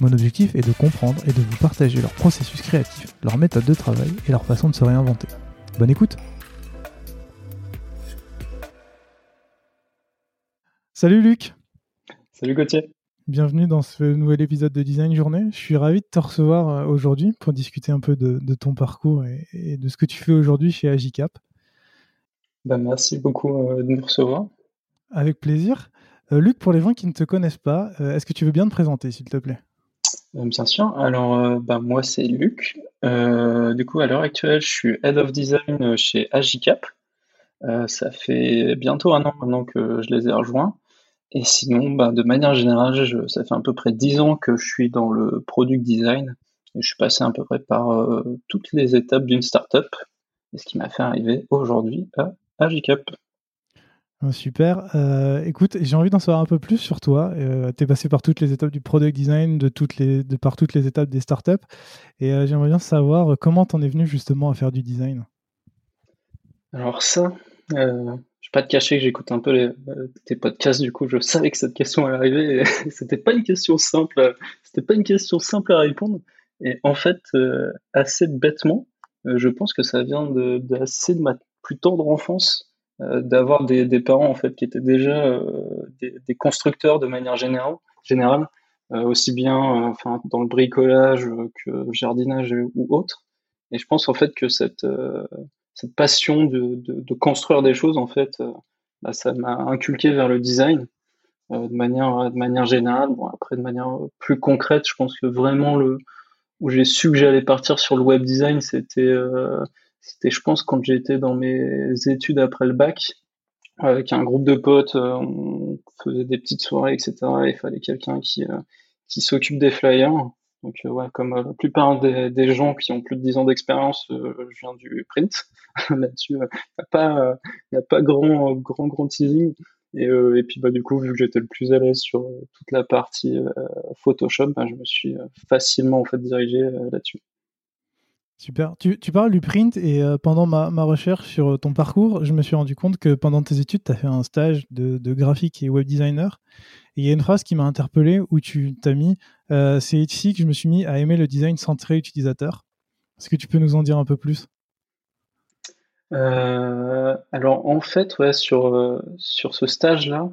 Mon objectif est de comprendre et de vous partager leur processus créatif, leur méthode de travail et leur façon de se réinventer. Bonne écoute Salut Luc Salut Gauthier Bienvenue dans ce nouvel épisode de Design Journée. Je suis ravi de te recevoir euh, aujourd'hui pour discuter un peu de, ton parcours et, de ce que tu fais aujourd'hui chez Agicap. Bah, merci beaucoup euh, de nous recevoir. Avec plaisir. Euh, Luc, pour les gens qui ne te connaissent pas, est-ce que tu veux bien te présenter, s'il te plaît? Bien sûr. Alors, bah, moi, c'est Luc. du coup, à l'heure actuelle, je suis Head of Design chez Agicap. ça fait bientôt un an maintenant que je les ai rejoints. Et sinon, bah, de manière générale, ça fait à peu près dix ans que je suis dans le product design. Et je suis passé à peu près par euh, toutes les étapes d'une startup. Et ce qui m'a fait arriver aujourd'hui à Agicap. Ah, super. Euh, écoute, j'ai envie d'en savoir un peu plus sur toi. Euh, tu es passé par toutes les étapes du product design, de toutes les, par toutes les étapes des startups. Et j'aimerais bien savoir comment tu en es venu justement à faire du design? Alors ça, je vais pas te cacher que j'écoute un peu euh, tes podcasts, du coup, je savais que cette question allait arriver. C'était pas une question simple. C'était pas une question simple à répondre. Et en fait, euh, assez bêtement, euh, je pense que ça vient de, assez de ma plus tendre enfance d'avoir des, parents en fait qui étaient déjà des, des, constructeurs de manière générale, générale aussi bien enfin dans le bricolage que le jardinage ou autre. Et je pense en fait que cette cette passion de, de, construire des choses, en fait, euh, bah, ça m'a inculqué vers le design euh, de manière de manière générale. Bon, après, de manière plus concrète, je pense que vraiment le où j'ai su que j'allais partir sur le web design, c'était euh, c'était, je pense, quand j'étais dans mes études après le bac, avec un groupe de potes, on faisait des petites soirées, etc. il fallait quelqu'un qui qui s'occupe des flyers. Donc euh, ouais, comme euh, la plupart des, gens qui ont plus de 10 ans d'expérience, euh, je viens du print. Là-dessus, il n'y a pas, y a pas grand, grand, grand teasing. Et, et, puis bah du coup, vu que j'étais le plus à l'aise sur toute la partie Photoshop, bah, je me suis facilement en fait dirigé là-dessus. Super. Tu, parles du print et pendant ma, recherche sur ton parcours, je me suis rendu compte que pendant tes études, tu as fait un stage de, graphique et web designer il y a une phrase qui m'a interpellé où tu t'as mis euh, c'est ici que je me suis mis à aimer le design centré utilisateur. Est-ce que tu peux nous en dire un peu plus? Euh, Alors en fait, ouais, sur, euh, sur ce stage-là,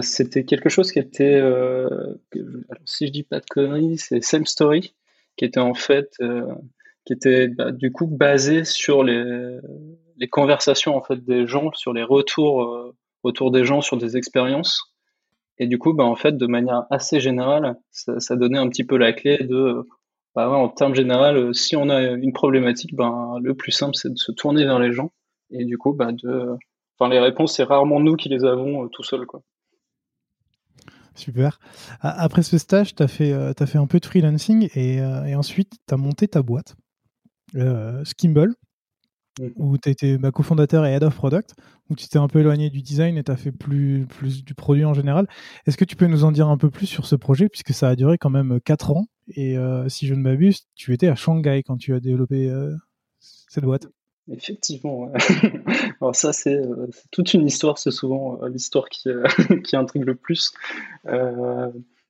c'était quelque chose qui était, si je dis pas de conneries, c'est Same Story, qui était en fait, qui était bah, du coup basé sur les, conversations en fait des gens, sur les retours, retours des gens sur des expériences. Et du coup, bah, en fait, de manière assez générale, ça, donnait un petit peu la clé de, bah, ouais, en termes général, si on a une problématique, ben, le plus simple, c'est de se tourner vers les gens. Et du coup, bah, de, enfin, les réponses, c'est rarement nous qui les avons euh, tout seuls. Super. Après ce stage, tu as, fait, euh, fait un peu de freelancing et, euh, et ensuite, tu as monté ta boîte, Skimble. Mmh. où tu étais bah, cofondateur et head of product, où tu t'es un peu éloigné du design et tu as fait plus, plus du produit en général. Est-ce que tu peux nous en dire un peu plus sur ce projet, puisque ça a duré quand même 4 ans Et euh, si je ne m'abuse, tu étais à Shanghai quand tu as développé euh, cette boîte? Effectivement. Alors ça, c'est toute une histoire, c'est souvent l'histoire qui, qui intrigue le plus.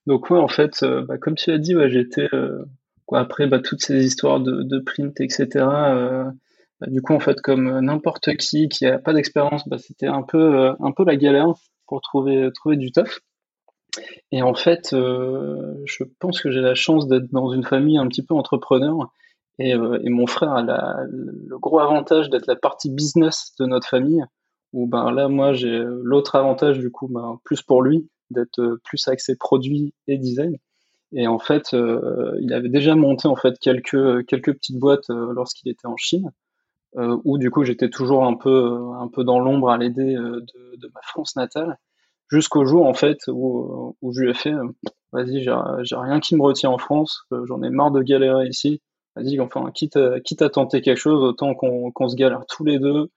donc ouais, en fait, bah, comme tu as dit, j'étais... après bah, toutes ces histoires de, de print, etc., bah, du coup, en fait, comme n'importe qui qui a pas d'expérience, bah, c'était un peu, euh, un peu la galère pour trouver, trouver du taf. Et en fait, euh, je pense que j'ai la chance d'être dans une famille un petit peu entrepreneur Et, et mon frère a le gros avantage d'être la partie business de notre famille, où ben là moi j'ai l'autre avantage du coup ben, plus pour lui d'être plus axé produit et design. Et en fait, euh, il avait déjà monté en fait quelques quelques petites boîtes euh, lorsqu'il était en Chine, euh, où du coup j'étais toujours un peu un peu dans l'ombre à l'aider de, ma France natale, jusqu'au jour en fait où, où je lui ai fait, vas-y, j'ai rien qui me retient en France, j'en ai marre de galérer ici. Vas-y, enfin, quitte à, quitte à tenter quelque chose, autant qu'on se galère tous les deux,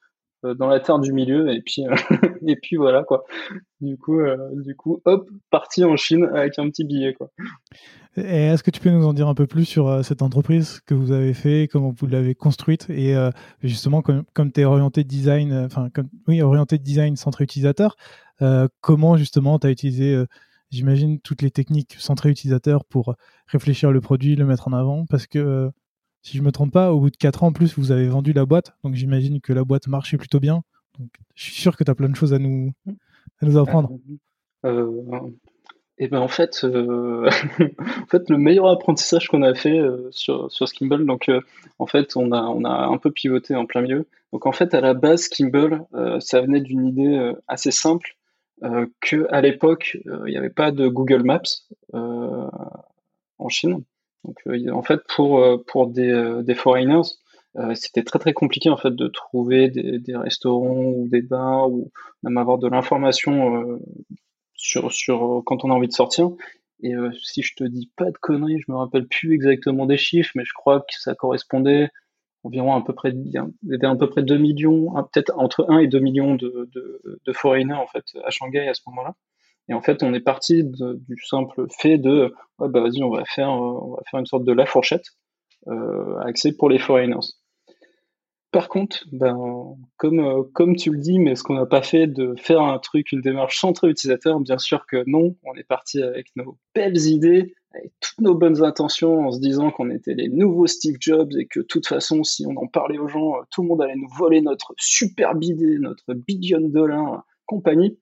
dans la terre du milieu et puis euh, et puis voilà quoi. Du coup euh, du coup hop parti en Chine avec un petit billet quoi. Est-ce que tu peux nous en dire un peu plus sur cette entreprise que vous avez fait, comment vous l'avez construite et justement comme, comme tu es orienté design, enfin oui orienté design centré utilisateur, comment justement tu as utilisé j'imagine toutes les techniques centrées utilisateur pour réfléchir le produit, le mettre en avant? Parce que si je me trompe pas, au bout de 4 ans en plus, vous avez vendu la boîte. Donc j'imagine que la boîte marchait plutôt bien. Donc je suis sûr que tu as plein de choses à nous, à nous apprendre. Euh, et ben en fait, euh, en fait, le meilleur apprentissage qu'on a fait euh, sur, sur Skimble, donc en fait, on a, on a un peu pivoté en plein milieu. Donc en fait, à la base, Skimble, ça venait d'une idée assez simple, que à l'époque, il n'y avait pas de Google Maps en Chine. Donc euh, en fait pour euh, pour des, euh, des foreigners, c'était très très compliqué en fait de trouver des, restaurants ou des bars ou même avoir de l'information sur sur quand on a envie de sortir. Et si je te dis pas de conneries, je me rappelle plus exactement des chiffres, mais je crois que ça correspondait environ à peu près, avait à peu près 2 millions, peut-être entre 1 et 2 millions de, de, de foreigners en fait à Shanghai à ce moment-là. Et en fait, on est parti du simple fait de, bah vas-y, on va faire, euh, on va faire une sorte de la fourchette euh, accès pour les foreigners. Par contre, ben, comme, euh, comme tu le dis, mais ce qu'on n'a pas fait de faire un truc, une démarche centrée utilisateur, bien sûr que non, on est parti avec nos belles idées, avec toutes nos bonnes intentions, en se disant qu'on était les nouveaux Steve Jobs et que de toute façon, si on en parlait aux gens, tout le monde allait nous voler notre superbe idée, notre billion dollar compagnie.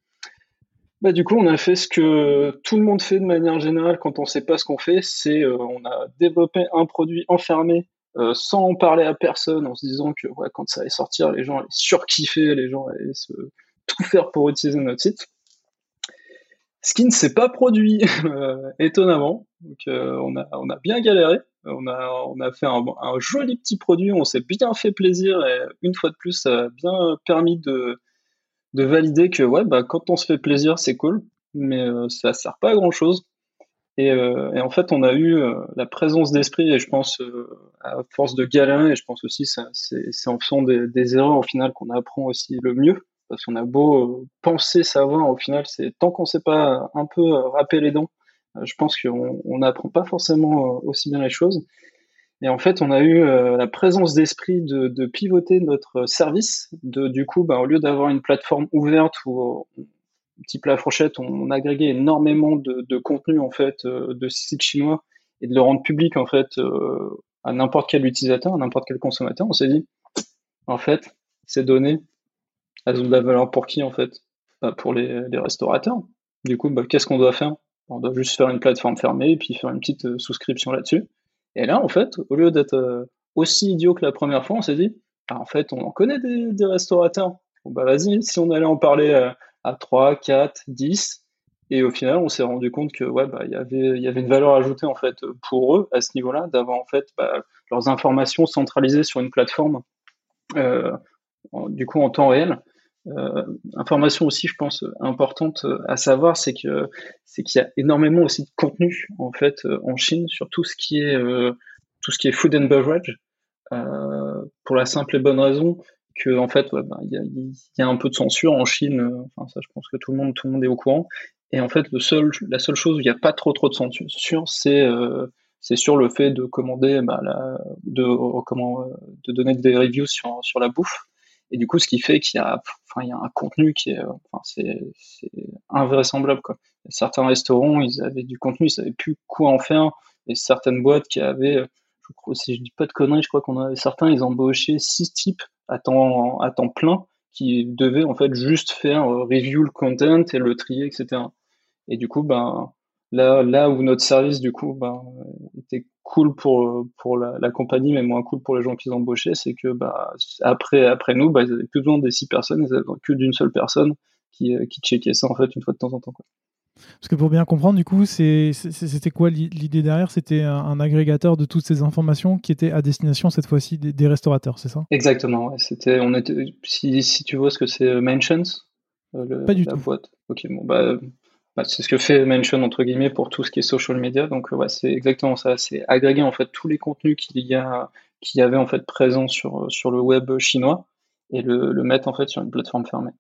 Bah, du coup, on a fait ce que tout le monde fait de manière générale quand on sait pas ce qu'on fait, c'est euh, on a développé un produit enfermé euh, sans en parler à personne, en se disant que quand ça allait sortir, les gens allaient surkiffer, les gens allaient se, tout faire pour utiliser notre site. Ce qui ne s'est pas produit euh, étonnamment. Donc, on, a, on a bien galéré. On a, on a fait un, un joli petit produit, on s'est bien fait plaisir et une fois de plus, ça a bien permis de, de valider que ouais, bah, quand on se fait plaisir, c'est cool, mais euh, ça sert pas à grand chose. Et, euh, et en fait, on a eu euh, la présence d'esprit, et je pense à force de galérer, et je pense aussi ça, c'est, en faisant des, erreurs au final qu'on apprend aussi le mieux, parce qu'on a beau penser savoir, au final, c'est tant qu'on sait pas un peu râper les dents, je pense qu'on n'apprend pas forcément aussi bien les choses. Et en fait, on a eu euh, la présence d'esprit de, de, pivoter notre service. De, du coup, bah, au lieu d'avoir une plateforme ouverte où, petit plat fourchette, on, agrégait énormément de, de contenu en fait euh, de sites chinois et de le rendre public en fait euh, à n'importe quel utilisateur, à n'importe quel consommateur, on s'est dit, en fait, ces données, elles ont de la valeur pour qui en fait? Bah, Pour les, les, restaurateurs. Du coup, bah, qu'est-ce qu'on doit faire? On doit juste faire une plateforme fermée et puis faire une petite souscription là-dessus. Et là, en fait, au lieu d'être euh, aussi idiot que la première fois, on s'est dit, ah, en fait, on en connaît des, restaurateurs. Bah vas-y, si on allait en parler euh, à 3, 4, 10, et au final, on s'est rendu compte que ouais, bah, y avait, y avait une valeur ajoutée en fait pour eux à ce niveau-là, d'avoir en fait bah, leurs informations centralisées sur une plateforme, euh, du coup en temps réel, euh, information aussi, je pense, importante à savoir, c'est que c'est qu'il y a énormément aussi de contenu en fait euh, en Chine sur tout ce qui est euh, tout ce qui est food and beverage, euh, pour la simple et bonne raison que en fait, bah, il y, y, a, un peu de censure en Chine. Enfin, ça, je pense que tout le monde tout le monde est au courant. Et en fait, le seul, la seule chose où il n'y a pas trop trop de censure, c'est c'est sur le fait de commander, bah, la, de comment, de donner des reviews sur sur la bouffe. Et du coup, ce qui fait qu'il y a, enfin, il y a un contenu qui est, enfin, c'est, c'est invraisemblable, quoi. certains restaurants, ils avaient du contenu, ils savaient plus quoi en faire. Et certaines boîtes qui avaient, je crois, si je dis pas de conneries, je crois qu'on avait certains, ils embauchaient six types à temps, à temps plein qui devaient, en fait, juste faire euh, review le content et le trier, etc. Et du coup, ben, Là, là où notre service, du coup, bah, était cool pour, pour la, la, compagnie, mais moins cool pour les gens qui embauchaient, c'est que bah, après, après nous, bah, ils avaient plus besoin des six personnes, ils avaient que d'une seule personne qui, qui checkait ça en fait une fois de temps en temps. Quoi. Parce que pour bien comprendre, du coup, c'était quoi l'idée derrière? C'était un, agrégateur de toutes ces informations qui était à destination cette fois-ci des, restaurateurs, c'est ça? Exactement. C'était, on était, si, si, tu vois ce que c'est euh, Mentions, euh, Pas du la tout. boîte. Ok, bon bah, bah, c'est ce que fait Mention entre guillemets pour tout ce qui est social media. Donc ouais, c'est exactement ça. C'est agréger en fait tous les contenus qu'il y a, qu'il y avait en fait présents sur sur le web chinois et le, le mettre en fait sur une plateforme fermée.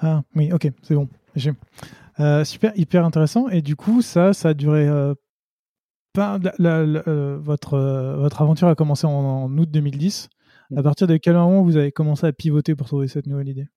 Ah oui, ok, c'est bon. Euh, super, hyper intéressant. Et du coup, ça, ça a duré. Euh, pas, euh, votre, votre aventure a commencé en, août 2010. À mm. partir de quel moment vous avez commencé à pivoter pour trouver cette nouvelle idée?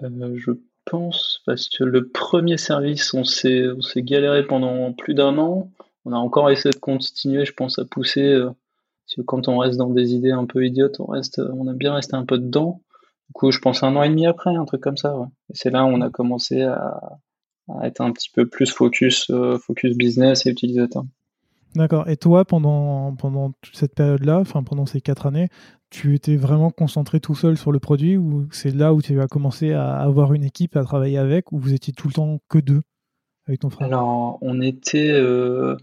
Je pense parce que le premier service, on s'est galéré pendant plus d'un an. On a encore essayé de continuer, je pense, à pousser. parce que quand on reste dans des idées un peu idiotes, on reste, on aime bien rester un peu dedans. Du coup, je pense un an et demi après, un truc comme ça. C'est là où on a commencé à, être un petit peu plus focus, euh, focus business et utilisateur. D'accord. Et toi, pendant, pendant toute cette période-là, enfin pendant ces quatre années, tu étais vraiment concentré tout seul sur le produit ou c'est là où tu as commencé à avoir une équipe à travailler avec ou vous étiez tout le temps que deux avec ton frère? Alors, on était, euh,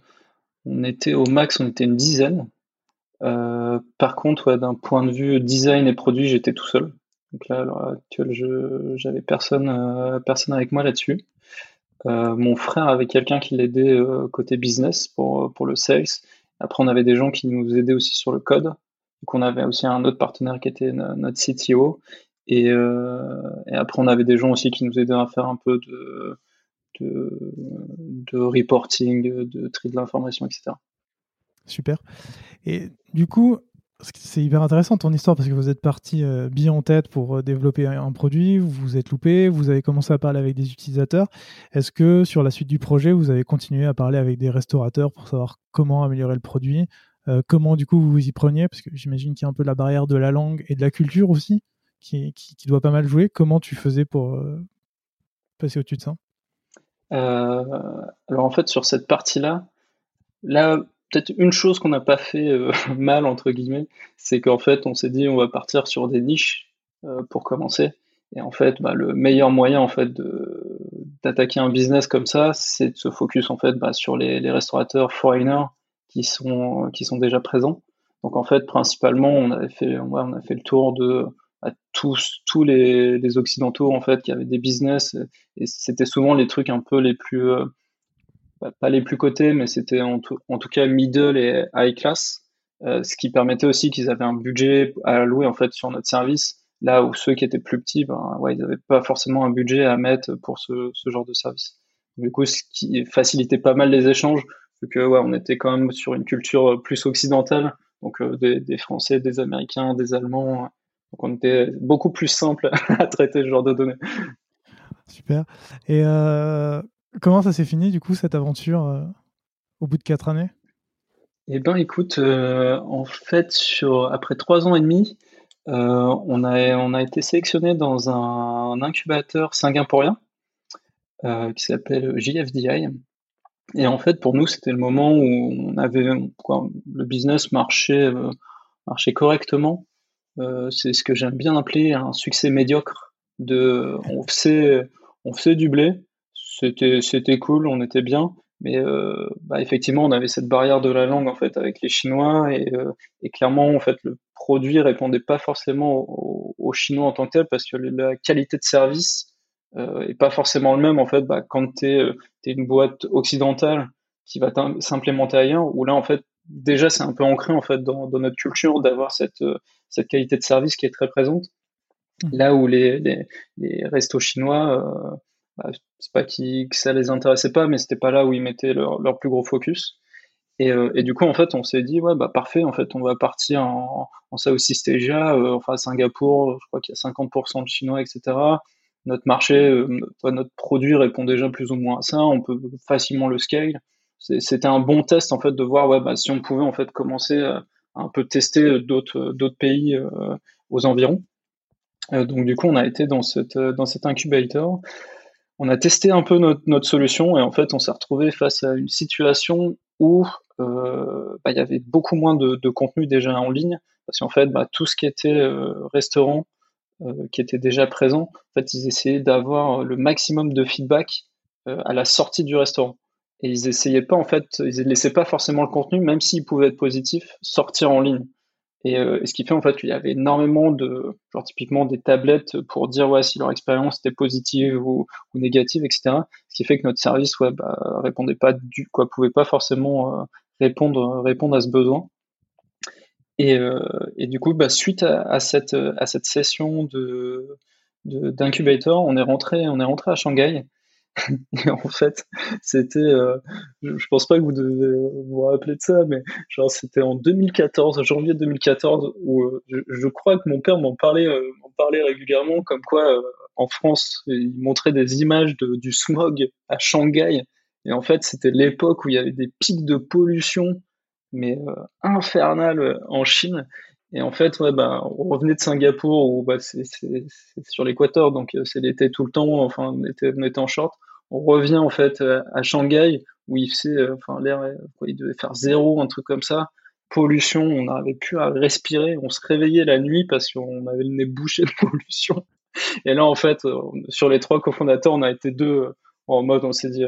on était au max, on était une dizaine. Euh, par contre, d'un point de vue design et produit, j'étais tout seul. Donc là, à l'heure actuelle, j'avais personne, euh, personne avec moi là-dessus. Mon frère avait quelqu'un qui l'aidait côté business pour, pour le sales. Après, on avait des gens qui nous aidaient aussi sur le code. Donc, on avait aussi un autre partenaire qui était notre CTO. Et, et, après, on avait des gens aussi qui nous aidaient à faire un peu de, reporting, de tri de l'information, etc. Super. Et du coup, c'est hyper intéressant ton histoire parce que vous êtes parti euh, bien en tête pour euh, développer un, produit, vous vous êtes loupé, vous avez commencé à parler avec des utilisateurs. Est-ce que sur la suite du projet, vous avez continué à parler avec des restaurateurs pour savoir comment améliorer le produit euh, Comment du coup vous vous y preniez? Parce que j'imagine qu'il y a un peu la barrière de la langue et de la culture aussi qui, qui, doit pas mal jouer. Comment tu faisais pour passer au-dessus de ça? Alors en fait, sur cette partie-là, là, peut-être une chose qu'on n'a pas fait euh, mal entre guillemets, c'est qu'en fait on s'est dit on va partir sur des niches euh, pour commencer. Et en fait, bah, le meilleur moyen en fait d'attaquer un business comme ça, c'est de se focus en fait bah, sur les, restaurateurs foreigners qui sont qui sont déjà présents. Donc en fait, principalement, on avait fait on a fait le tour de tous tous les, les, occidentaux en fait qui avaient des business et c'était souvent les trucs un peu les plus euh, pas les plus cotés, mais c'était en, tout, cas middle et high class, euh, ce qui permettait aussi qu'ils avaient un budget à allouer en fait sur notre service, là où ceux qui étaient plus petits, ben, ouais, ils n'avaient pas forcément un budget à mettre pour ce, genre de service. Du coup, ce qui facilitait pas mal les échanges, vu que ouais, on était quand même sur une culture plus occidentale, donc euh, des, Français, des Américains, des Allemands, donc on était beaucoup plus simple à traiter ce genre de données. Super. Et euh, Comment ça s'est fini, du coup, cette aventure euh, au bout de quatre années? Eh ben, écoute, en fait, sur, après trois ans et demi, on, a, on a été sélectionné dans un, incubateur singapourien qui s'appelle JFDI. Et en fait, pour nous, c'était le moment où on avait le business marchait, marchait correctement. c'est ce que j'aime bien appeler un succès médiocre. On faisait, on faisait du blé, c'était c'était cool, on était bien, mais euh, bah, effectivement on avait cette barrière de la langue en fait avec les Chinois et, euh, clairement en fait le produit répondait pas forcément aux, Chinois en tant que tel parce que la qualité de service euh, est pas forcément le même en fait bah, quand tu es, une boîte occidentale qui va s'implémenter ailleurs ou là en fait déjà c'est un peu ancré en fait dans, dans notre culture d'avoir cette euh, cette qualité de service qui est très présente mmh. là où les, les, les restos chinois euh, bah, c'est pas qui, que ça les intéressait pas, mais c'était pas là où ils mettaient leur, leur plus gros focus. Et, euh, et, du coup, en fait, on s'est dit, ouais, bah parfait, en fait, on va partir en, en Southeast Asia, euh, enfin à Singapour, je crois qu'il y a 50% de Chinois, etc. Notre marché, euh, notre produit répond déjà plus ou moins à ça, on peut facilement le scale. C'était un bon test, en fait, de voir, ouais, bah, si on pouvait, en fait, commencer à, un peu tester d'autres d'autres pays aux environs. donc, du coup, on a été dans, cette, dans cet incubator. on a testé un peu notre, solution et en fait, on s'est retrouvé face à une situation où euh, bah, il y avait beaucoup moins de, de, contenu déjà en ligne parce qu'en fait, bah, tout ce qui était euh, restaurant, euh, qui était déjà présent, en fait, ils essayaient d'avoir le maximum de feedback euh, à la sortie du restaurant. Et ils essayaient pas, en fait, ils laissaient pas forcément le contenu, même s'il pouvait être positif, sortir en ligne. Euh, et, ce qui fait en fait qu'il y avait énormément de, typiquement des tablettes pour dire ouais si leur expérience était positive ou, négative, etc. Ce qui fait que notre service web bah, répondait pas du quoi, pouvait pas forcément euh, répondre répondre à ce besoin. Et, euh, et du coup, bah, suite à, cette à cette session de d'incubator, on est rentré on est rentré à Shanghai. Et en fait, c'était, euh, je pense pas que vous devez vous rappeler de ça, mais genre c'était en 2014, janvier 2014, où euh, je, crois que mon père m'en parlait, euh, parlait régulièrement, comme quoi en France, il montrait des images de, du smog à Shanghai, et en fait c'était l'époque où il y avait des pics de pollution, mais infernales en Chine. Et en fait, ouais, bah, on revenait de Singapour où bah, c'est sur l'équateur, donc c'est l'été tout le temps. Enfin, on était, on était en short on revient en fait euh, à Shanghai où il faisait, euh, enfin l'air, il devait faire zéro, un truc comme ça, pollution, on n'arrivait plus à respirer, on se réveillait la nuit parce qu'on avait le nez bouché de pollution. Et là en fait, euh, sur les trois cofondateurs, on a été deux en mode, on s'est dit,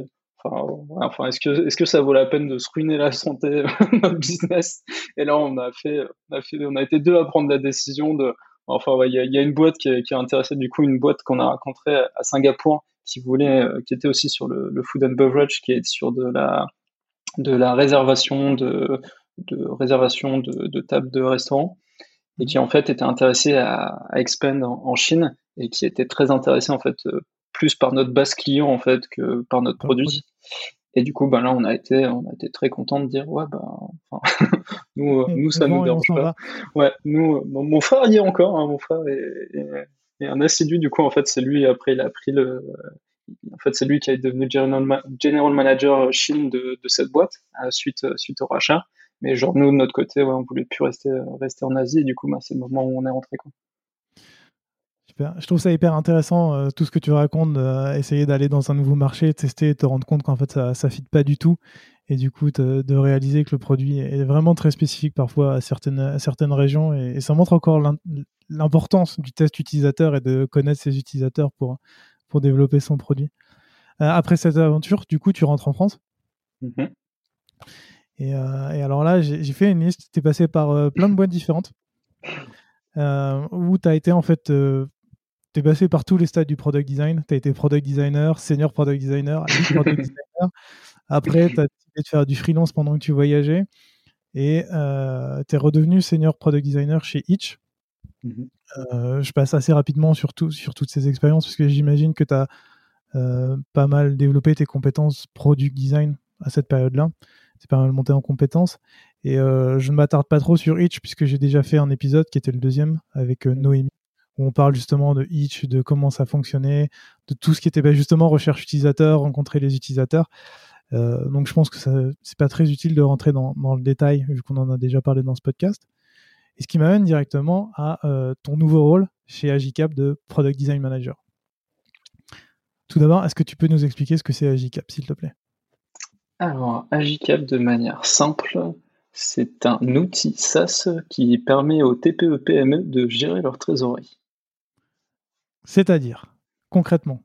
enfin, est-ce que est-ce que ça vaut la peine de se ruiner la santé, notre business? Et là on a fait, on a fait, on a été deux à prendre la décision de, enfin il y, a, a, une boîte qui, qui a intéressé du coup une boîte qu'on a rencontrée à Singapour qui voulait, euh, qui était aussi sur le, food and beverage, qui est sur de la de la réservation de, de réservation de, de tables de restaurants et qui en fait était intéressé à, à expand en, Chine et qui était très intéressé en fait euh, plus par notre base client en fait que par notre produit. Et du coup, ben là, on a été, on a été très content de dire, ouais, ben, enfin, nous, euh, nous, ça nous dérange pas. Ouais, nous, mon, frère y est encore, hein, mon frère est, et un assidu, du coup, en fait, c'est lui, après, il a pris le. En fait, c'est lui qui est devenu general, manager Chine de, de cette boîte euh, suite, euh, suite au rachat. Mais genre, nous, de notre côté, ouais, on voulait plus rester, rester en Asie. Et du coup, bah, c'est le moment où on est rentré. Quoi. Super. Je trouve ça hyper intéressant, euh, tout ce que tu racontes, essayer d'aller dans un nouveau marché, tester, te rendre compte qu'en fait, ça ne fit pas du tout. Et du coup, de réaliser que le produit est vraiment très spécifique parfois à certaines, à certaines régions. Et, et ça montre encore l'importance du test utilisateur et de connaître ses utilisateurs pour, pour développer son produit. Euh, après cette aventure, du coup, tu rentres en France. Mm-hmm. et, euh, et, alors là, j'ai fait une liste. Tu es passé par euh, plein de boîtes différentes où tu as été en fait. Tu es passé par tous les stades du product design. Tu as été product designer, senior product designer, product designer. Après, tu as décidé de faire du freelance pendant que tu voyageais. Et tu es redevenu senior product designer chez Itch. Mmh euh, je passe assez rapidement sur, sur toutes ces expériences parce que j'imagine que tu as euh, pas mal développé tes compétences product design à cette période-là. C'est pas mal monté en compétences. Et euh, je ne m'attarde pas trop sur Itch puisque j'ai déjà fait un épisode qui était le deuxième avec. Noémie où on parle justement de Itch, de comment ça fonctionnait, de tout ce qui était bah, justement recherche utilisateur, rencontrer les utilisateurs. donc je pense que c'est pas très utile de rentrer dans, dans le détail vu qu'on en a déjà parlé dans ce podcast. Et ce qui m'amène directement à euh, ton nouveau rôle chez Agicap de Product Design Manager. Tout d'abord, est-ce que tu peux nous expliquer ce que c'est Agicap, s'il te plaît? Alors, Agicap, de manière simple, c'est un outil SaaS qui permet aux TPE-PME e de gérer leur trésorerie. C'est-à-dire, concrètement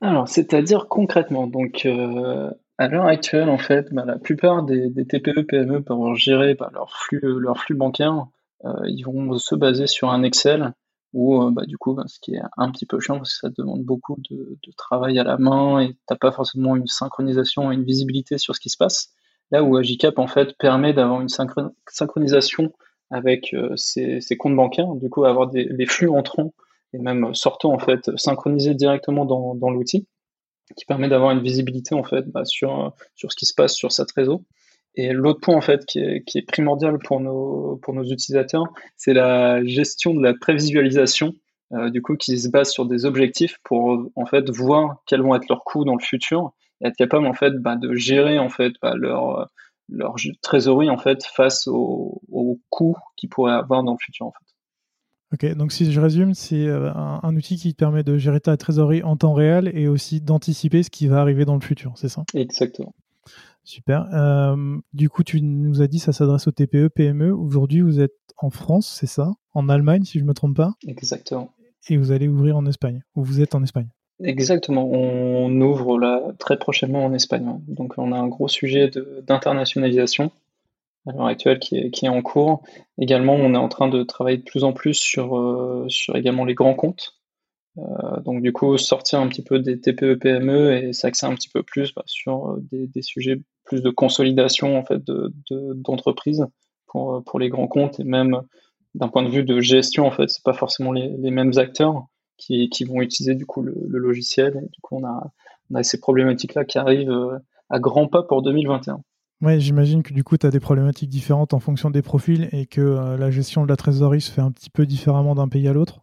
Alors, c'est-à-dire concrètement. Donc, euh, à l'heure actuelle, en fait, bah, la plupart des, TPE-PME e pour gérer bah, leur, flux, leur flux bancaire euh, ils vont se baser sur un Excel où euh, bah, du coup, ce qui est un petit peu chiant parce que ça demande beaucoup de, travail à la main et t'as pas forcément une synchronisation une visibilité sur ce qui se passe. Là où Agicap en fait permet d'avoir une synchronisation avec ses, euh, comptes bancaires, du coup avoir des, flux entrants et même sortants en fait synchronisés directement dans, l'outil, qui permet d'avoir une visibilité en fait bah, sur sur ce qui se passe sur sa trésor. Et l'autre point en fait qui est, primordial pour nos, pour nos utilisateurs, c'est la gestion de la prévisualisation, euh, du coup qui se base sur des objectifs pour en fait voir quels vont être leurs coûts dans le futur et être capable en fait bah, de gérer en fait bah, leur leur trésorerie en fait face aux, coûts qu'ils pourraient avoir dans le futur. Ok, donc si je résume, c'est euh, un, outil qui te permet de gérer ta trésorerie en temps réel et aussi d'anticiper ce qui va arriver dans le futur, c'est ça? Exactement. Super. Euh, du coup, tu nous as dit ça s'adresse aux TPE, PME. Aujourd'hui, vous êtes en France, c'est ça? En Allemagne, si je ne me trompe pas? Exactement. Et vous allez ouvrir en Espagne, ou vous êtes en Espagne? Exactement. On ouvre là très prochainement en Espagne. Donc, on a un gros sujet d'internationalisation à l'heure actuelle qui est, en cours. Également, on est en train de travailler de plus en plus sur, euh, sur également les grands comptes. Euh, donc du coup, sortir un petit peu des TPE PME et s'axer un petit peu plus bah, sur euh, des, sujets plus de consolidation en fait de d'entreprises pour pour les grands comptes et même d'un point de vue de gestion en fait, c'est pas forcément les, les mêmes acteurs qui, qui vont utiliser du coup le, le logiciel. Et du coup, on a on a ces problématiques là qui arrivent à grands pas pour 2021. Ouais, j'imagine que du coup, tu as des problématiques différentes en fonction des profils et que euh, la gestion de la trésorerie se fait un petit peu différemment d'un pays à l'autre.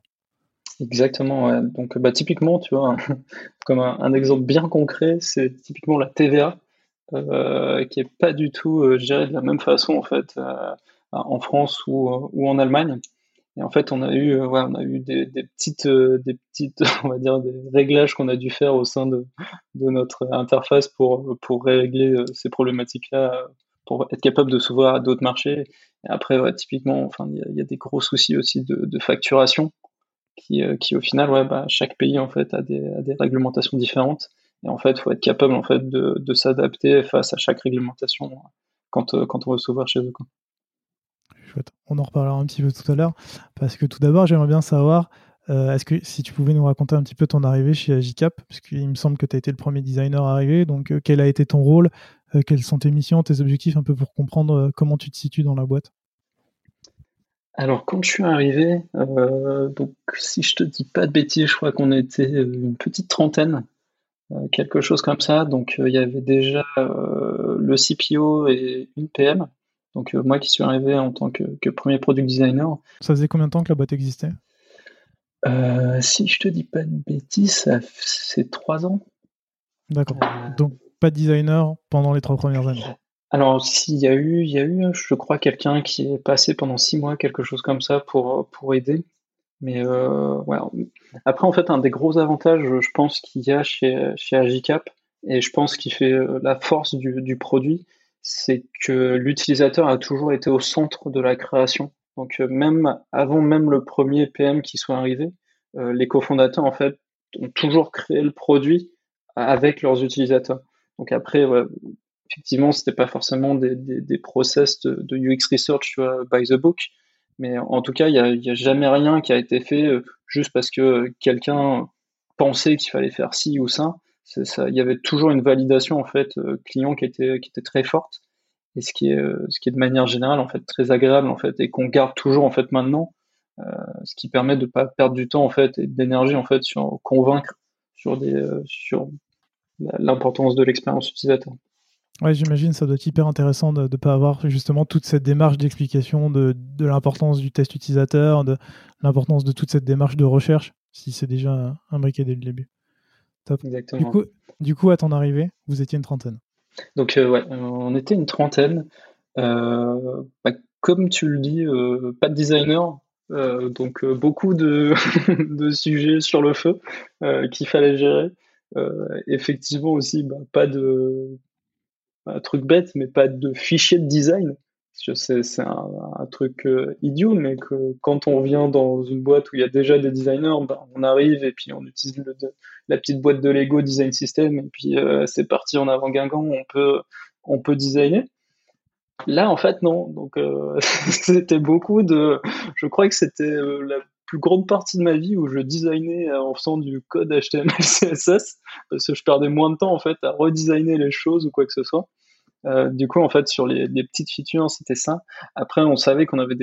Exactement, ouais. Donc, bah, typiquement, tu vois, comme un, exemple bien concret, c'est typiquement la TVA, euh, qui est pas du tout euh, gérée de la même façon, en fait, en France ou en Allemagne. Et en fait, on a eu, ouais, on a eu des, des petites, des petites, on va dire, des réglages qu'on a dû faire au sein de, de notre interface pour, pour régler ces problématiques-là, pour être capable de s'ouvrir à d'autres marchés. Et après, ouais, typiquement, enfin, il y, a des gros soucis aussi de, de facturation qui, qui, au final, ouais, bah, chaque pays en fait a des, a des réglementations différentes. Et en fait, faut être capable en fait de, de s'adapter face à chaque réglementation quand, quand on veut s'ouvrir chez eux. Quoi. On en reparlera un petit peu tout à l'heure. Parce que tout d'abord, j'aimerais bien savoir, euh, est-ce que si tu pouvais nous raconter un petit peu ton arrivée chez Agicap, parce qu'il me semble que tu as été le premier designer arrivé, donc euh, quel a été ton rôle, euh, quelles sont tes missions, tes objectifs, un peu pour comprendre comment tu te situes dans la boîte? Alors quand je suis arrivé, si je te dis pas de bêtises, je crois qu'on était une petite trentaine, quelque chose comme ça. Donc il y avait déjà le CPO et une PM. Donc euh, moi qui suis arrivé en tant que, premier product designer. Ça faisait combien de temps que la boîte existait? Euh, Si je te dis pas de bêtises, c'est trois ans. D'accord. Euh, Donc pas de designer pendant les trois premières années. Alors s'il y a eu, il y a eu, je crois, quelqu'un qui est passé pendant six mois, quelque chose comme ça, pour, pour aider. Mais ouais. Après, en fait, un des gros avantages, je pense, qu'il y a chez, chez Agicap, et je pense qu'il fait la force du, du produit, c'est que l'utilisateur a toujours été au centre de la création. Donc euh, même avant même le premier PM qui soit arrivé, euh, les cofondateurs en fait ont toujours créé le produit avec leurs utilisateurs. Donc après, ouais, effectivement, c'était pas forcément des, process de, UX research by the book, mais en tout cas, il y a, a, jamais rien qui a été fait euh, juste parce que quelqu'un pensait qu'il fallait faire ci ou ça il y avait toujours une validation en fait euh, client qui était qui était très forte et ce qui est euh, ce qui est de manière générale en fait très agréable en fait et qu'on garde toujours en fait maintenant euh, ce qui permet de pas perdre du temps en fait et d'énergie en fait sur convaincre sur des sur l'importance de l'expérience utilisateur. Ouais, j'imagine ça doit être hyper intéressant de ne pas avoir justement toute cette démarche d'explication de, de l'importance du test utilisateur, de l'importance de toute cette démarche de recherche, si c'est déjà imbriqué dès le début. Exactement. Du coup, du coup, à ton arrivée, vous étiez une trentaine. Donc, euh, ouais, on était une trentaine. Euh, bah, comme tu le dis, euh, pas de designer, donc beaucoup de, de, sujets sur le feu qu'il fallait gérer. effectivement aussi, bah, pas de un truc bête, mais pas de fichier de design c'est un, un, truc euh, idiot, mais que quand on vient dans une boîte où il y a déjà des designers, ben, on arrive et puis on utilise la petite boîte de Lego Design System et puis euh, c'est parti en avant Guingamp, on peut, on peut designer. Là, en fait, non. Donc, euh, c'était beaucoup de. Je crois que c'était la plus grande partie de ma vie où je designais en faisant du code HTML, CSS, parce que je perdais moins de temps en fait à redesigner les choses ou quoi que ce soit. Euh, du coup, en fait, sur les, petites features, c'était ça. Après, on savait qu'on avait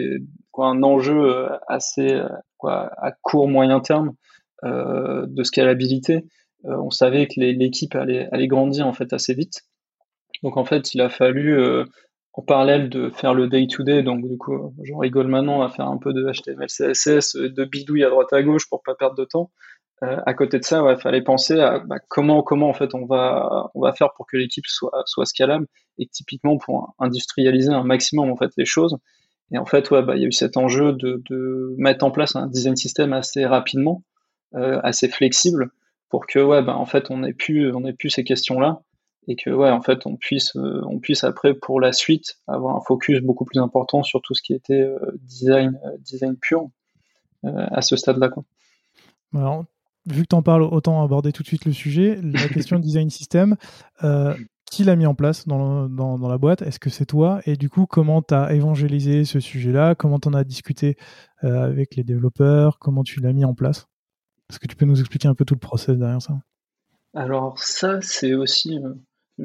un enjeu euh, assez euh, à court moyen terme de scalabilité. On savait que l'équipe allait, allait grandir en fait assez vite. Donc en fait, il a fallu en parallèle de faire le day-to-day, donc du coup, j'en rigole maintenant à faire un peu de HTML, CSS, de bidouille à droite à gauche pour pas perdre de temps. Euh, à côté de ça, il fallait penser à bah, comment comment en fait on va on va faire pour que l'équipe soit soit scalable et typiquement pour industrialiser un maximum en fait les choses. Et en fait, ouais, bah, il y a eu cet enjeu de, de mettre en place un design system assez rapidement, euh, assez flexible, pour que, ouais, bah, en fait, on ait plus, on ait plus ces questions-là, et que, ouais, en fait, on puisse, euh, on puisse après pour la suite avoir un focus beaucoup plus important sur tout ce qui était euh, design, design pur à ce stade-là, quoi. Alors, vu que tu en parles, autant aborder tout de suite le sujet. La question design system, qui l'a mis en place dans, dans, la boîte? Est-ce que c'est toi? Et du coup, comment tu as évangélisé ce sujet-là? Comment tu en as discuté euh, avec les développeurs? Comment tu l'as mis en place? Est-ce que tu peux nous expliquer un peu tout le process derrière ça? Alors ça, c'est aussi... Euh,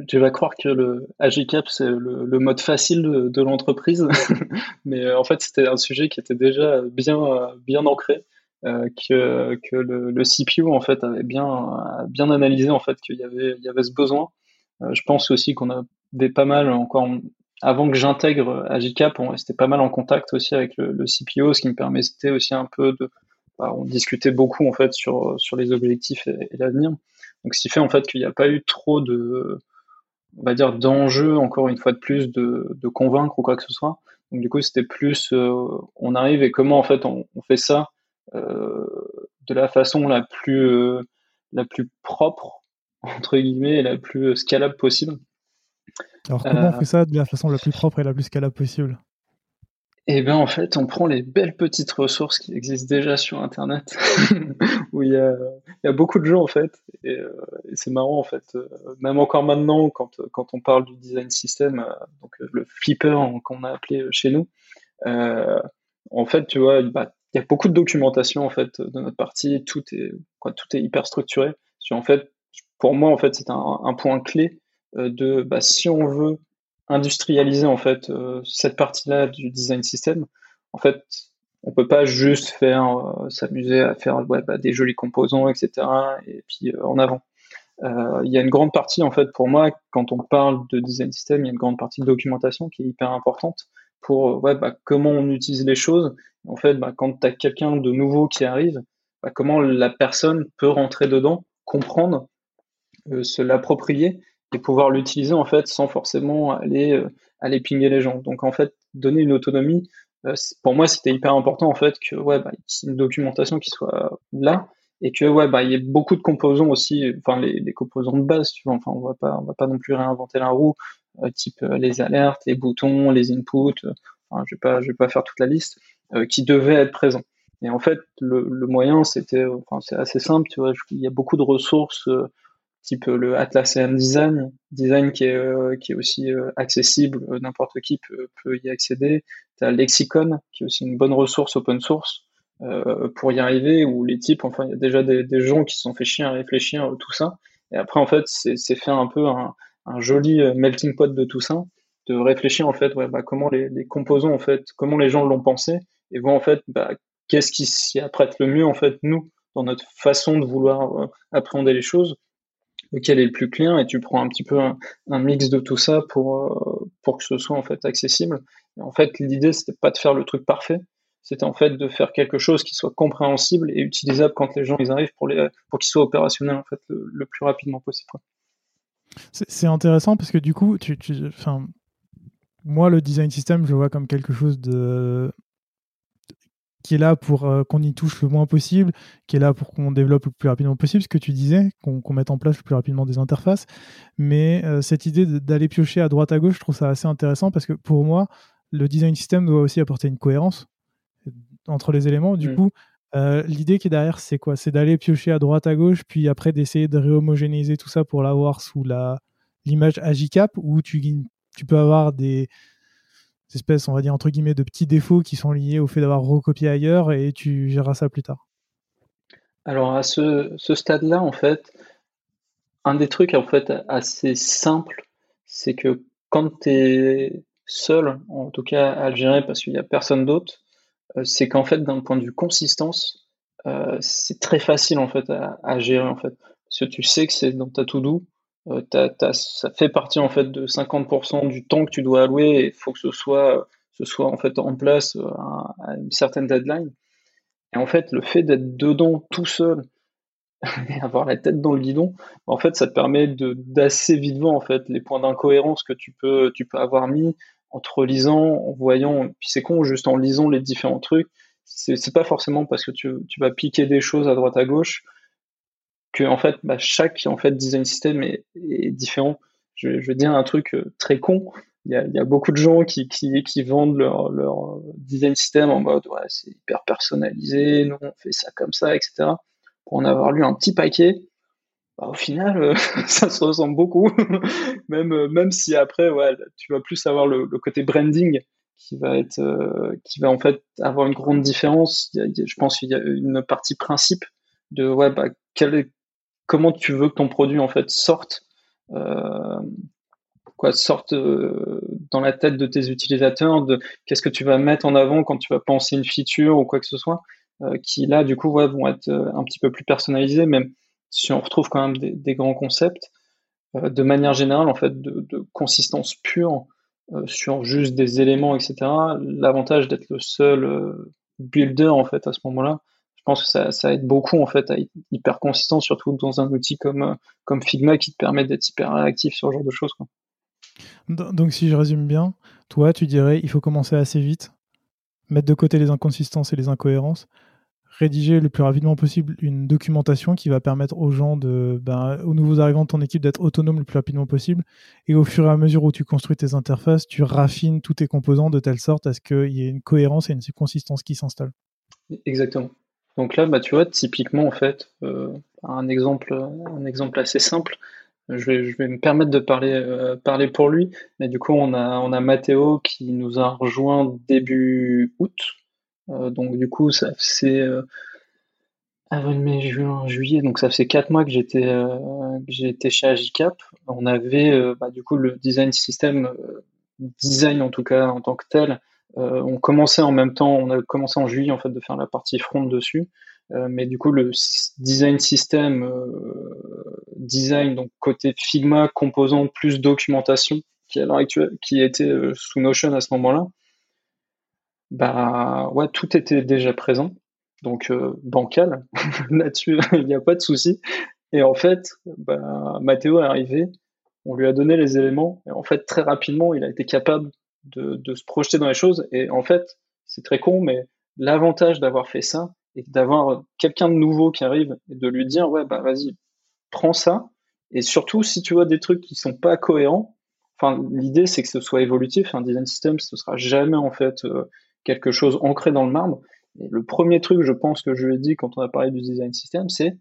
tu vas croire que le Agicap, c'est le, mode facile de, l'entreprise, mais euh, en fait, c'était un sujet qui était déjà bien, bien ancré. Que, que le, le, CPU en fait avait bien analysé en fait qu'il y avait ce besoin euh, je pense aussi qu'on avait pas mal encore avant que j'intègre Agicap, on restait pas mal en contact aussi avec le, CPO, ce qui me permettait aussi un peu de, bah, on discutait beaucoup en fait sur les objectifs et, l'avenir. Donc ce qui fait en fait qu'il n'y a pas eu trop de, on va dire d'enjeux encore une fois de plus de, convaincre ou quoi que ce soit. Donc du coup c'était plus, euh, on arrive et comment en fait on, fait ça euh, de la façon la plus euh, la plus propre entre guillemets, la plus scalable possible. Alors comment on euh, fait ça de la façon la plus propre et la plus scalable possible? Eh bien, en fait, on prend les belles petites ressources qui existent déjà sur Internet, où il y, a, beaucoup de gens, en fait, euh, et, c'est marrant, en fait, euh, même encore maintenant, quand, quand on parle du design system, donc le flipper qu'on a appelé chez nous, en fait, tu vois, bah, il y a beaucoup de documentation, en fait, de notre partie, tout est, quoi, tout est hyper structuré. En fait, pour moi, en fait, c'est un, point clé euh, de bah, si on veut industrialiser en fait euh, cette partie-là du design system, en fait, on peut pas juste faire euh, s'amuser à faire bah, des jolis composants, etc. Et puis en avant. Il y a une grande partie en fait pour moi quand on parle de design system, il y a une grande partie de documentation qui est hyper importante pour ouais, bah, comment on utilise les choses. En fait, bah, quand tu as quelqu'un de nouveau qui arrive, bah, comment la personne peut rentrer dedans, comprendre euh, se l'approprier et pouvoir l'utiliser en fait sans forcément aller euh, pinguer les gens. Donc en fait, donner une autonomie, euh, pour moi c'était hyper important en fait que ouais, bah, une documentation qui soit là et que ouais bah il y ait beaucoup de composants aussi, enfin les, les, composants de base, tu vois. Enfin on va pas on va pas non plus réinventer la roue, type les alertes, les boutons, les inputs. Enfin, je je vais pas faire toute la liste qui devaient être présents. Et en fait, le, moyen, c'était, c'est assez simple, tu vois. Il y a beaucoup de ressources type euh, le Atlassian Design, design qui est, euh, aussi euh, accessible, n'importe qui peut, y accéder. Tu as Lexicon, qui est aussi une bonne ressource open source pour y arriver, où les types, enfin, il y a déjà des, gens qui se sont fait chier à réfléchir tout ça. Et après, en fait, c'est faire un peu un, un, joli melting pot de tout ça, de réfléchir en fait, ouais, bah, comment les, composants, en fait, comment les gens l'ont pensé, et voir en fait, bah, qu'est-ce qui s'y apprête le mieux, en fait, nous, dans notre façon de vouloir appréhender les choses lequel est le plus clair et tu prends un petit peu un, mix de tout ça pour, euh, que ce soit en fait accessible. Et en fait, l'idée, c'était pas de faire le truc parfait, c'était en fait de faire quelque chose qui soit compréhensible et utilisable quand les gens ils arrivent pour, pour qu'ils soient opérationnels en fait le, plus rapidement possible. C'est intéressant parce que du coup, tu, tu, moi, le design system, je vois comme quelque chose de qui est là pour euh, qu'on y touche le moins possible, qui est là pour qu'on développe le plus rapidement possible, ce que tu disais, qu'on mette en place le plus rapidement des interfaces. Mais euh, cette idée d'aller piocher à droite à gauche, je trouve ça assez intéressant parce que pour moi, le design system doit aussi apporter une cohérence entre les éléments. Du mm. coup, euh, l'idée qui est derrière, c'est quoi? C'est d'aller piocher à droite à gauche, puis après d'essayer de réhomogénéiser tout ça pour l'avoir sous l'image Agicap, où tu, peux avoir des, espèces, on va dire, entre guillemets, de petits défauts qui sont liés au fait d'avoir recopié ailleurs et tu géreras ça plus tard. Alors, à ce, stade-là, en fait, un des trucs, en fait, assez simple, c'est que quand tu es seul, en tout cas à le gérer parce qu'il n'y a personne d'autre, c'est qu'en fait, d'un point de vue consistance, euh, c'est très facile, en fait, à, gérer, en fait. Parce que tu sais que c'est dans ta to-do, euh, ça fait partie en fait de 50% du temps que tu dois allouer et il faut que ce soit, ce soit en fait en place euh, à, une certaine deadline. Et en fait, le fait d'être dedans tout seul et avoir la tête dans le guidon, en fait, ça te permet d'assez vite voir en fait les points d'incohérence que tu peux, tu peux avoir mis te lisant, en voyant, puis c'est con, juste en lisant les différents trucs, c'est pas forcément parce que tu, vas piquer des choses à droite à gauche que en fait bah, chaque en fait design system est, différent. Je, je, vais dire un truc euh, très con. Il y a, beaucoup de gens qui, vendent leur, leur design system en mode c'est hyper personnalisé, nous on fait ça comme ça, etc. Pour en avoir lu un petit paquet, bah, au final, euh, ça se ressemble beaucoup. même, euh, même si après, tu vas plus avoir le, côté branding qui va être, euh, en fait avoir une grande différence. je pense qu'il y a une partie principe de ouais, bah, comment tu veux que ton produit en fait sorte, dans la tête de tes utilisateurs, de qu'est-ce que tu vas mettre en avant quand tu vas penser une feature ou quoi que ce soit, qui là du coup vont être un petit peu plus personnalisés, si on retrouve quand même des, grands concepts. de manière générale, en fait, de, consistance pure, euh, sur juste des éléments, etc. L'avantage d'être le seul euh, builder en fait à ce moment-là, je pense que ça, aide beaucoup en fait à être hyper consistant, surtout dans un outil comme, euh, comme Figma qui te permet d'être hyper réactif sur ce genre de choses. Donc si je résume bien, toi tu dirais il faut commencer assez vite, mettre de côté les inconsistances et les incohérences, rédiger le plus rapidement possible une documentation qui va permettre aux gens de, ben, aux nouveaux arrivants de ton équipe d'être autonomes le plus rapidement possible. Et au fur et à mesure où tu construis tes interfaces, tu raffines tous tes composants de telle sorte à ce qu'il y ait une cohérence et une consistance qui s'installe. Exactement. Donc là, bah, tu vois, typiquement, en fait, euh, un, exemple, un exemple assez simple, je vais, je vais me permettre de parler, euh, parler pour lui, mais du coup, on a, on a Mathéo qui nous a rejoint début août, donc du coup, ça c'est euh, avril, mai, juin, juillet, donc ça fait quatre mois que j'étais euh, j'étais chez Agicap. On avait bah, du coup le design system, design en tout cas en tant que tel. on commençait en même temps, on a commencé en juillet en fait de faire la partie front dessus. mais du coup, le design system, design, donc côté Figma, composant plus documentation, qui était sous Notion à ce moment-là, bah ouais, tout était déjà présent, donc euh, bancal. Là-dessus, il n'y a pas de souci. Et en fait, bah, Mathéo est arrivé, on lui a donné les éléments, et en fait, très rapidement, il a été capable de, de se projeter dans les choses. Et en fait, c'est très con, mais l'avantage d'avoir fait ça, et d'avoir quelqu'un de nouveau qui arrive, et de lui dire, ouais, bah vas-y, prends ça. Et surtout, si tu vois des trucs qui sont pas cohérents, enfin, l'idée, c'est que ce soit évolutif. Un design system, ce sera jamais, en fait, euh, quelque chose ancré dans le marbre. Et le premier truc, je pense, que je lui ai dit quand on a parlé du design system, c'est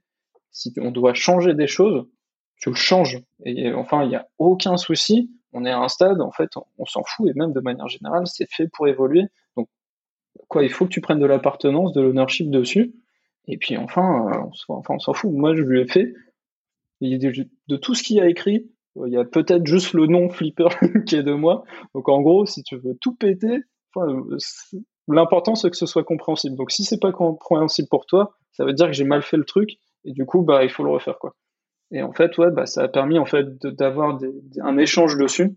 si on doit changer des choses, tu le changes. Et enfin, il n'y a aucun souci. On est à un stade, en fait, on, s'en fout. Et même de manière générale, c'est fait pour évoluer. Donc, quoi, il faut que tu prennes de l'appartenance, de l'ownership dessus. Et puis, enfin, euh, on, s'en fout. Moi, je lui ai fait. De, de tout ce qu'il a écrit, il y a peut-être juste le nom Flipper qui est de moi. Donc, en gros, si tu veux tout péter, l'important c'est que ce soit compréhensible. Donc si c'est pas compréhensible pour toi, ça veut dire que j'ai mal fait le truc et du coup bah il faut le refaire quoi. Et en fait ouais bah ça a permis en fait d'avoir un échange dessus.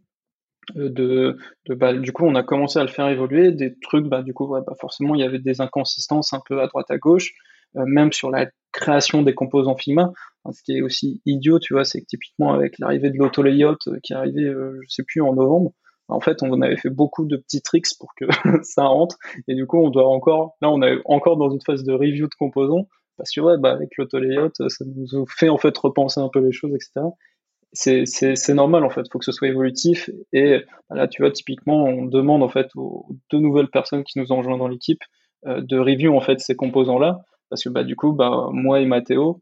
Euh, de, bah, du coup on a commencé à le faire évoluer des trucs bah du coup ouais, bah, forcément il y avait des inconsistances un peu à droite à gauche euh, même sur la création des composants Figma ce qui est aussi idiot tu vois c'est que typiquement avec l'arrivée de l'auto layout euh, qui est arrivé je sais plus en novembre en fait, on avait fait beaucoup de petits tricks pour que ça rentre. Et du coup, on doit encore, là, on est encore dans une phase de review de composants. Parce que, ouais, bah, avec l'auto-layout, ça nous fait, en fait, repenser un peu les choses, etc. C'est normal, en fait. Il faut que ce soit évolutif. Et là, tu vois, typiquement, on demande, en fait, aux deux nouvelles personnes qui nous ont rejoint dans l'équipe euh, de review, en fait, ces composants-là. Parce que, bah, du coup, bah, moi et Mathéo,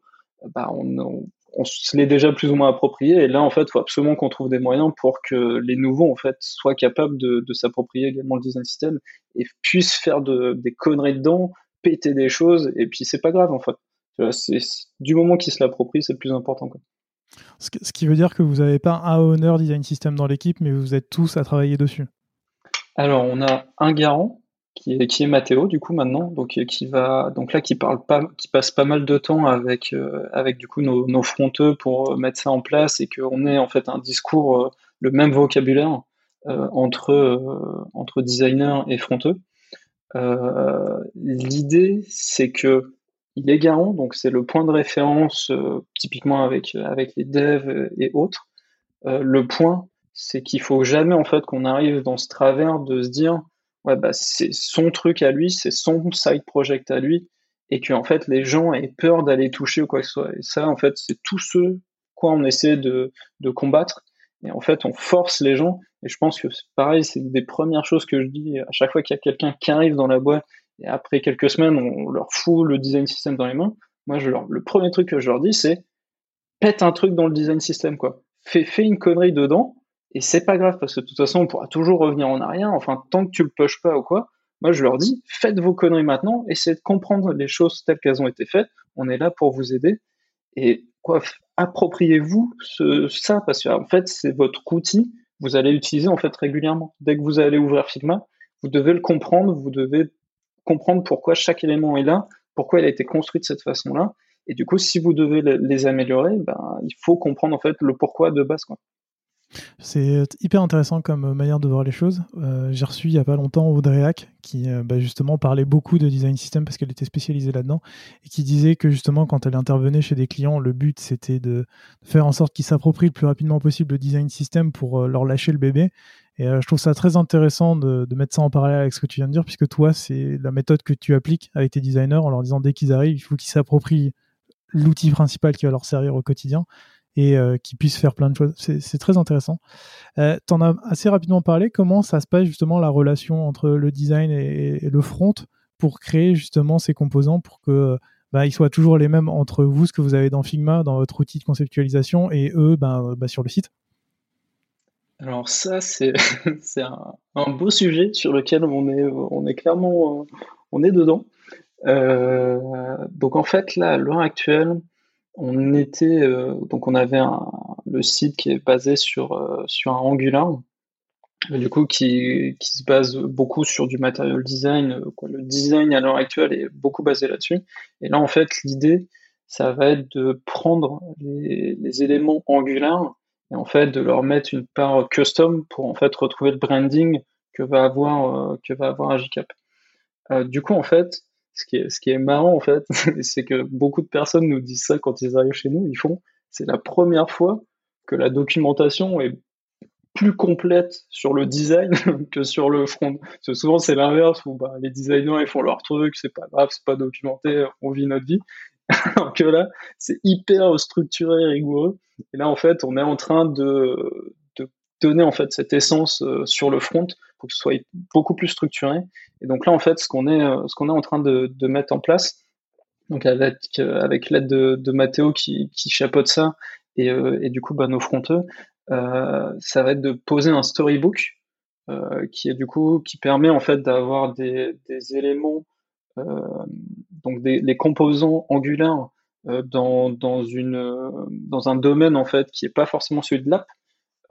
bah, on, on on se l'est déjà plus ou moins approprié. Et là, en fait, il faut absolument qu'on trouve des moyens pour que les nouveaux, en fait, soient capables de, s'approprier également le design system et puissent faire des conneries dedans, péter des choses. Et puis, c'est pas grave, en fait. C'est, du moment qu'ils se l'approprient, c'est le plus important. Quoi. Ce, qui veut dire que vous n'avez pas un owner design system dans l'équipe, mais vous êtes tous à travailler dessus. Alors, on a un garant qui est, qui est Mathéo du coup maintenant, donc euh, qui va donc là qui parle pas, qui passe pas mal de temps avec euh, avec du coup nos, nos, fronteux pour mettre ça en place et qu'on ait en fait un discours euh, le même vocabulaire entre entre designers et fronteux. L'idée c'est que il est garant, donc c'est le point de référence typiquement avec avec les devs et autres. le point c'est qu'il faut jamais en fait qu'on arrive dans ce travers de se dire ouais bah c'est son truc à lui, c'est son side project à lui, et que en fait les gens aient peur d'aller toucher ou quoi que ce soit. Et ça en fait c'est tout ce quoi on essaie de, de combattre. Et en fait on force les gens. Et je pense que c'est pareil, c'est une des premières choses que je dis à chaque fois qu'il y a quelqu'un qui arrive dans la boîte et après quelques semaines on leur fout le design system dans les mains. Moi je leur, le premier truc que je leur dis c'est pète un truc dans le design system quoi. Fais, fais une connerie dedans et c'est pas grave parce que de toute façon, on pourra toujours revenir en arrière. Enfin, tant que tu le pushes pas ou quoi, moi je leur dis, faites vos conneries maintenant, essayez de comprendre les choses telles qu'elles ont été faites. On est là pour vous aider. Et quoi, appropriez-vous ce, ça parce que fait, c'est votre outil. Vous allez l'utiliser en fait régulièrement. Dès que vous allez ouvrir Figma, vous devez le comprendre. Vous devez comprendre pourquoi chaque élément est là, pourquoi il a été construit de cette façon-là. Et du coup, si vous devez les améliorer, ben, il faut comprendre en fait le pourquoi de base. C'est hyper intéressant comme manière de voir les choses. Euh, j'ai reçu il n'y a pas longtemps Audrey Hack, qui euh, bah, justement parlait beaucoup de design system parce qu'elle était spécialisée là-dedans, et qui disait que justement quand elle intervenait chez des clients, le but c'était de faire en sorte qu'ils s'approprient le plus rapidement possible le design system pour euh, leur lâcher le bébé. Et je trouve ça très intéressant de, mettre ça en parallèle avec ce que tu viens de dire, puisque toi, c'est la méthode que tu appliques avec tes designers en leur disant dès qu'ils arrivent, il faut qu'ils s'approprient l'outil principal qui va leur servir au quotidien et euh, qui puisse faire plein de choses. C'est très intéressant. Euh, tu en as assez rapidement parlé. Comment ça se passe justement la relation entre le design et, le front pour créer justement ces composants pour que bah, ils soient toujours les mêmes entre vous, ce que vous avez dans Figma, dans votre outil de conceptualisation, et eux ben, bah, sur le site? Alors ça, c'est un, beau sujet sur lequel on est, clairement on est dedans. Euh, donc en fait, là, à l'heure actuelle, on était euh, donc on avait le site qui est basé sur euh, sur un Angular du coup qui, qui se base beaucoup sur du material design euh, le design à l'heure actuelle est beaucoup basé là-dessus. Et là en fait l'idée ça va être de prendre les, éléments Angular et en fait de leur mettre une part custom pour en fait retrouver le branding que va avoir que va avoir Agicap. Euh, du coup en fait ce qui est, ce qui est marrant en fait, c'est que beaucoup de personnes nous disent ça quand ils arrivent chez nous. Ils font, c'est la première fois que la documentation est plus complète sur le design que sur le front. Parce que souvent c'est l'inverse où bah, les designers ils font leur truc, c'est pas grave, c'est pas documenté, on vit notre vie. Alors que là, c'est hyper structuré et rigoureux. Et là, en fait, on est en train de, de donner en fait cette essence euh, sur le front ce soit beaucoup plus structuré. Et donc là, en fait, ce qu'on est, euh, ce qu'on est en train de, mettre en place, donc avec, euh, l'aide de, Mathéo qui, chapeaute ça, et, et du coup, bah, nos fronteux, euh, ça va être de poser un storybook euh, qui est du coup qui permet en fait d'avoir des, éléments, euh, donc des les composants angulaires dans, dans une dans un domaine en fait qui est pas forcément celui de l'app,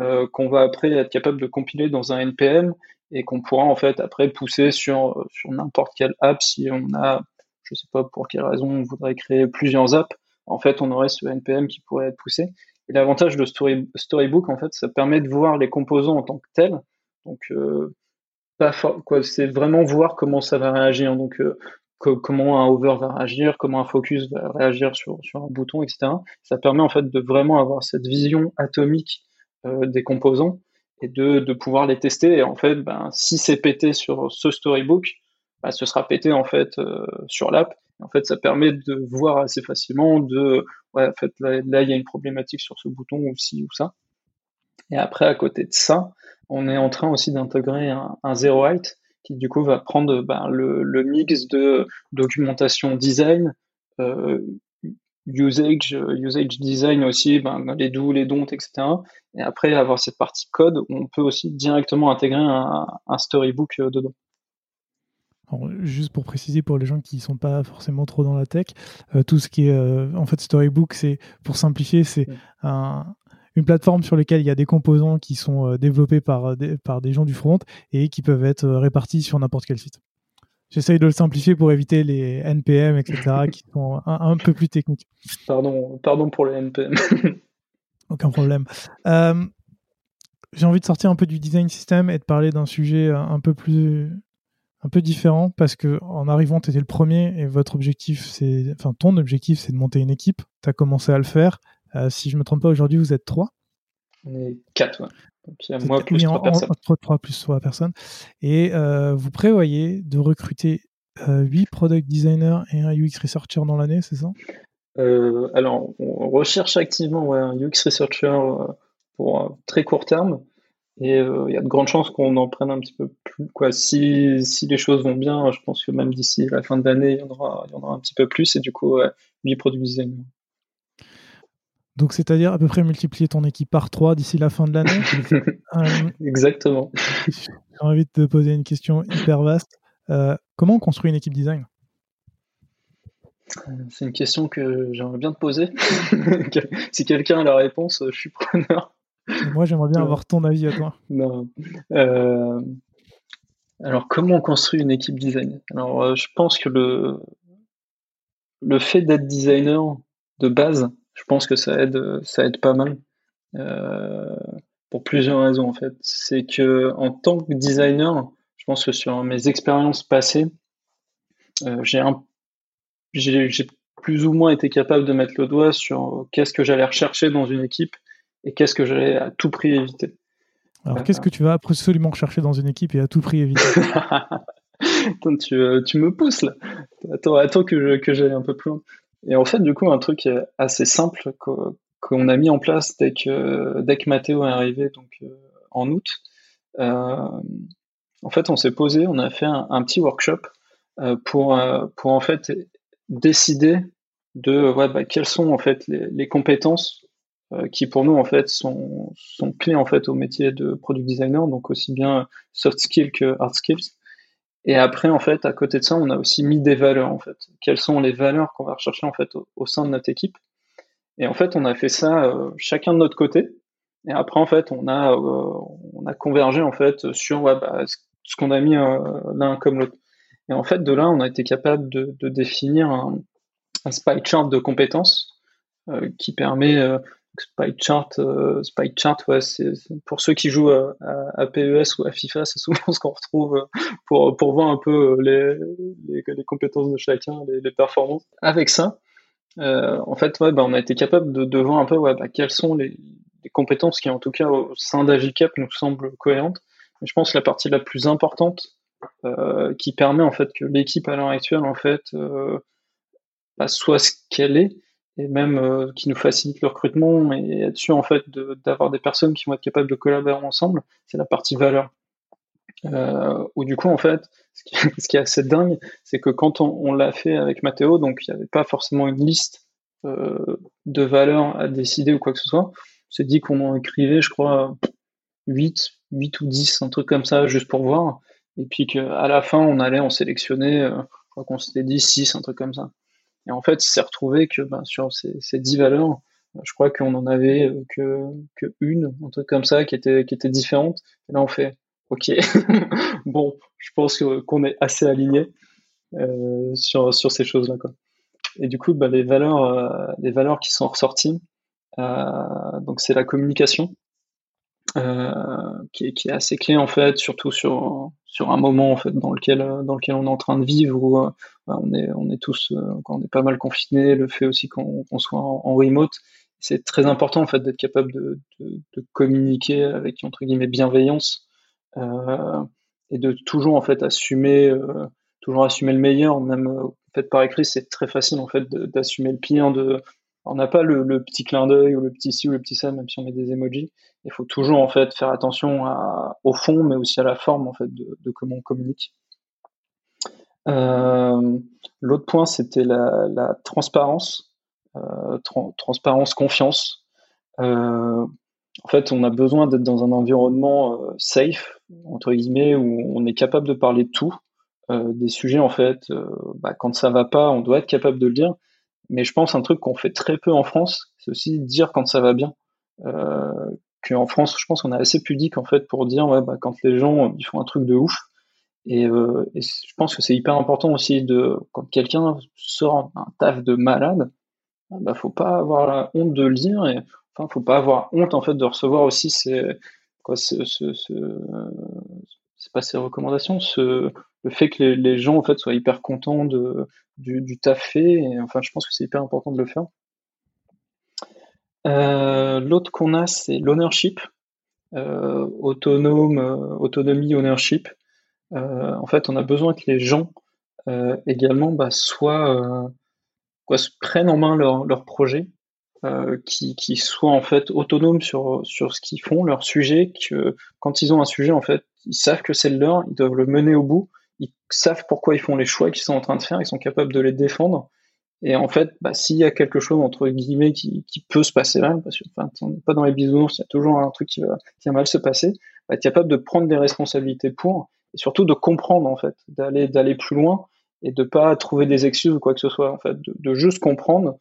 euh, qu'on va après être capable de compiler dans un NPM et qu'on pourra en fait après pousser sur, sur n'importe quelle app si on a, je sais pas pour quelle raison, on voudrait créer plusieurs apps. En fait, on aurait ce NPM qui pourrait être poussé. Et l'avantage de Story, Storybook, en fait, ça permet de voir les composants en tant que tels. Donc, euh, pas quoi, c'est vraiment voir comment ça va réagir. Donc, euh, comment un hover va réagir, comment un focus va réagir sur, sur un bouton, etc. Ça permet en fait de vraiment avoir cette vision atomique euh, des composants et de, pouvoir les tester. Et en fait, ben, si c'est pété sur ce storybook, ben, ce sera pété en fait euh, sur l'app. En fait, ça permet de voir assez facilement de, ouais, en fait, là, il y a une problématique sur ce bouton ou ci ou ça. Et après, à côté de ça, on est en train aussi d'intégrer un, zero height qui du coup va prendre ben, le, le, mix de documentation design, euh, usage, usage design aussi, ben, les do, les don't, etc. Et après avoir cette partie code, on peut aussi directement intégrer un, un storybook euh, dedans. juste pour préciser pour les gens qui ne sont pas forcément trop dans la tech, euh, tout ce qui est euh, en fait Storybook, c'est pour simplifier, c'est un, une plateforme sur laquelle il y a des composants qui sont développés par des, par des gens du front et qui peuvent être répartis sur n'importe quel site. J'essaye de le simplifier pour éviter les NPM, etc., qui sont un, peu plus techniques. Pardon, pardon pour les NPM. Aucun problème. Euh, j'ai envie de sortir un peu du design system et de parler d'un sujet un peu plus un peu différent parce que en arrivant tu étais le premier et votre objectif c'est enfin ton objectif c'est de monter une équipe tu as commencé à le faire euh, si je me trompe pas aujourd'hui vous êtes trois on est quatre Donc il y a moi plus trois personnes. Entre 3 plus 3 personnes. Et vous prévoyez de recruter 8 product designers et un UX researcher dans l'année, c'est ça? Alors, on recherche activement un UX researcher pour très court terme. Et il y a de grandes chances qu'on en prenne un petit peu plus. Quoi. Si, si les choses vont bien, je pense que même d'ici la fin de l'année, il y, en aura, il y en aura un petit peu plus. Et du coup, 8 product designers. Donc, c'est-à-dire à peu près multiplier ton équipe par 3 d'ici la fin de l'année. Euh, Exactement. J'ai envie de te poser une question hyper vaste. Euh, comment on construit une équipe design? C'est une question que j'aimerais bien te poser. si quelqu'un a la réponse, je suis preneur. moi, j'aimerais bien avoir ton avis à toi. Non. Euh, alors, comment on construit une équipe design? Alors, je pense que le, le fait d'être designer de base, je pense que ça aide, ça aide pas mal. Euh, pour plusieurs raisons en fait. C'est que en tant que designer, je pense que sur mes expériences passées, euh, j'ai j'ai plus ou moins été capable de mettre le doigt sur qu'est-ce que j'allais rechercher dans une équipe et qu'est-ce que j'allais à tout prix éviter. Alors, qu'est-ce que tu vas absolument rechercher dans une équipe et à tout prix éviter? Tu, euh, tu, me pousses là. Attends, attends que, que j'aille un peu plus loin. Et en fait, du coup, un truc assez simple qu'on a mis en place dès que, dès que Mathéo est arrivé donc, euh, en août, euh, en fait, on s'est posé, on a fait un, petit workshop euh, pour, pour en fait décider de ouais, bah, quelles sont en fait les, les compétences qui pour nous en fait sont, sont clés en fait au métier de product designer, donc aussi bien soft skills que hard skills. Et après, en fait, à côté de ça, on a aussi mis des valeurs, en fait. Quelles sont les valeurs qu'on va rechercher, en fait, au, sein de notre équipe? Et en fait, on a fait ça euh, chacun de notre côté. Et après, en fait, on a, euh, on a convergé, en fait, sur bah, ce qu'on a mis euh, l'un comme l'autre. Et en fait, de là, on a été capable de, de définir un, un spy chart de compétences qui permet Spy Chart, euh, Spy Chart, pour ceux qui jouent à, PES ou à FIFA, c'est souvent ce qu'on retrouve euh, pour pour voir un peu euh, les les, compétences de chacun, les, performances. Avec ça, en fait, ouais, bah, on a été capable de, voir un peu ouais, bah, quelles sont les, compétences qui, en tout cas, au sein d'Agicap, nous semblent cohérentes. je pense que la partie la plus importante qui permet en fait que l'équipe à l'heure actuelle, en fait, bah, soit ce qu'elle est, et même euh, qui nous facilite le recrutement et sûr en fait d'avoir des personnes qui vont être capables de collaborer ensemble, c'est la partie valeur. Euh, où du coup en fait, ce qui, ce qui est assez dingue, c'est que quand on, on l'a fait avec Mathéo, donc il n'y avait pas forcément une liste euh, de valeurs à décider ou quoi que ce soit. C'est dit qu'on en écrivait, je crois, 8, 8 ou 10, un truc comme ça, juste pour voir. Et puis qu'à la fin, on allait en sélectionner, euh, je crois qu'on s'était dit 6, un truc comme ça. Et en fait, il s'est retrouvé que ben, sur ces, ces 10 valeurs, je crois qu'on en avait euh, que, que une, un truc comme ça, qui était, qui était différente. Et là, on fait, ok, bon, je pense qu'on est assez aligné euh, sur, sur ces choses-là. Et du coup, bah, les, valeurs, euh, les valeurs qui sont ressorties, euh, donc c'est la communication, qui, est, qui, est, assez clé en fait, surtout sur sur un moment en fait dans lequel dans lequel on est en train de vivre où euh, bah, on est on est tous euh, on est pas mal confinés, le fait aussi qu'on soit en, remote, c'est très important en fait d'être capable de, de, communiquer avec entre guillemets bienveillance euh, et de toujours en fait assumer toujours assumer le meilleur même fait par écrit c'est très facile en fait d'assumer le pire on n'a pas le, le, petit clin d'œil ou le petit ci ou le petit ça, même si on met des emojis. Il faut toujours en fait faire attention au fond, mais aussi à la forme en fait de, comment on communique. Euh, L'autre point, c'était la, transparence, euh, tra transparence, confiance. Euh, en fait, on a besoin d'être dans un environnement safe entre guillemets où on est capable de parler de tout, des sujets en fait. Bah, quand ça va pas, on doit être capable de le dire mais je pense un truc qu'on fait très peu en France, c'est aussi dire quand ça va bien. Qu'en France, je pense qu'on est assez pudique en fait pour dire bah, quand les gens font un truc de ouf. Et, euh, je pense que c'est hyper important aussi de quand quelqu'un sort un taf de malade, bah faut pas avoir la honte de le dire et enfin faut pas avoir honte de recevoir aussi ces recommandations, le fait que les, gens soient hyper contents du, du taf fait. Je pense que c'est hyper important de le faire. Euh, L'autre qu'on a, c'est l'ownership. autonome, autonomie, ownership. en fait, on a besoin que les gens également bah, soient prennent en main leur, leur projet, euh, qui, soient en fait autonomes sur, sur ce qu'ils font, leur sujet, quand ils ont un sujet, en fait, ils savent que c'est le leur, ils doivent le mener au bout, ils savent pourquoi ils font les choix qu'ils sont en train de faire, ils sont capables de les défendre. Et en fait, bah, s'il y a quelque chose entre guillemets qui, peut se passer mal, parce que n'est pas dans les bisounours, il y a toujours un truc qui va, qui mal se passer, bah, être capable de prendre des responsabilités pour, et surtout de comprendre en fait, d'aller d'aller plus loin et de pas trouver des excuses ou quoi que ce soit, en fait, de, juste comprendre,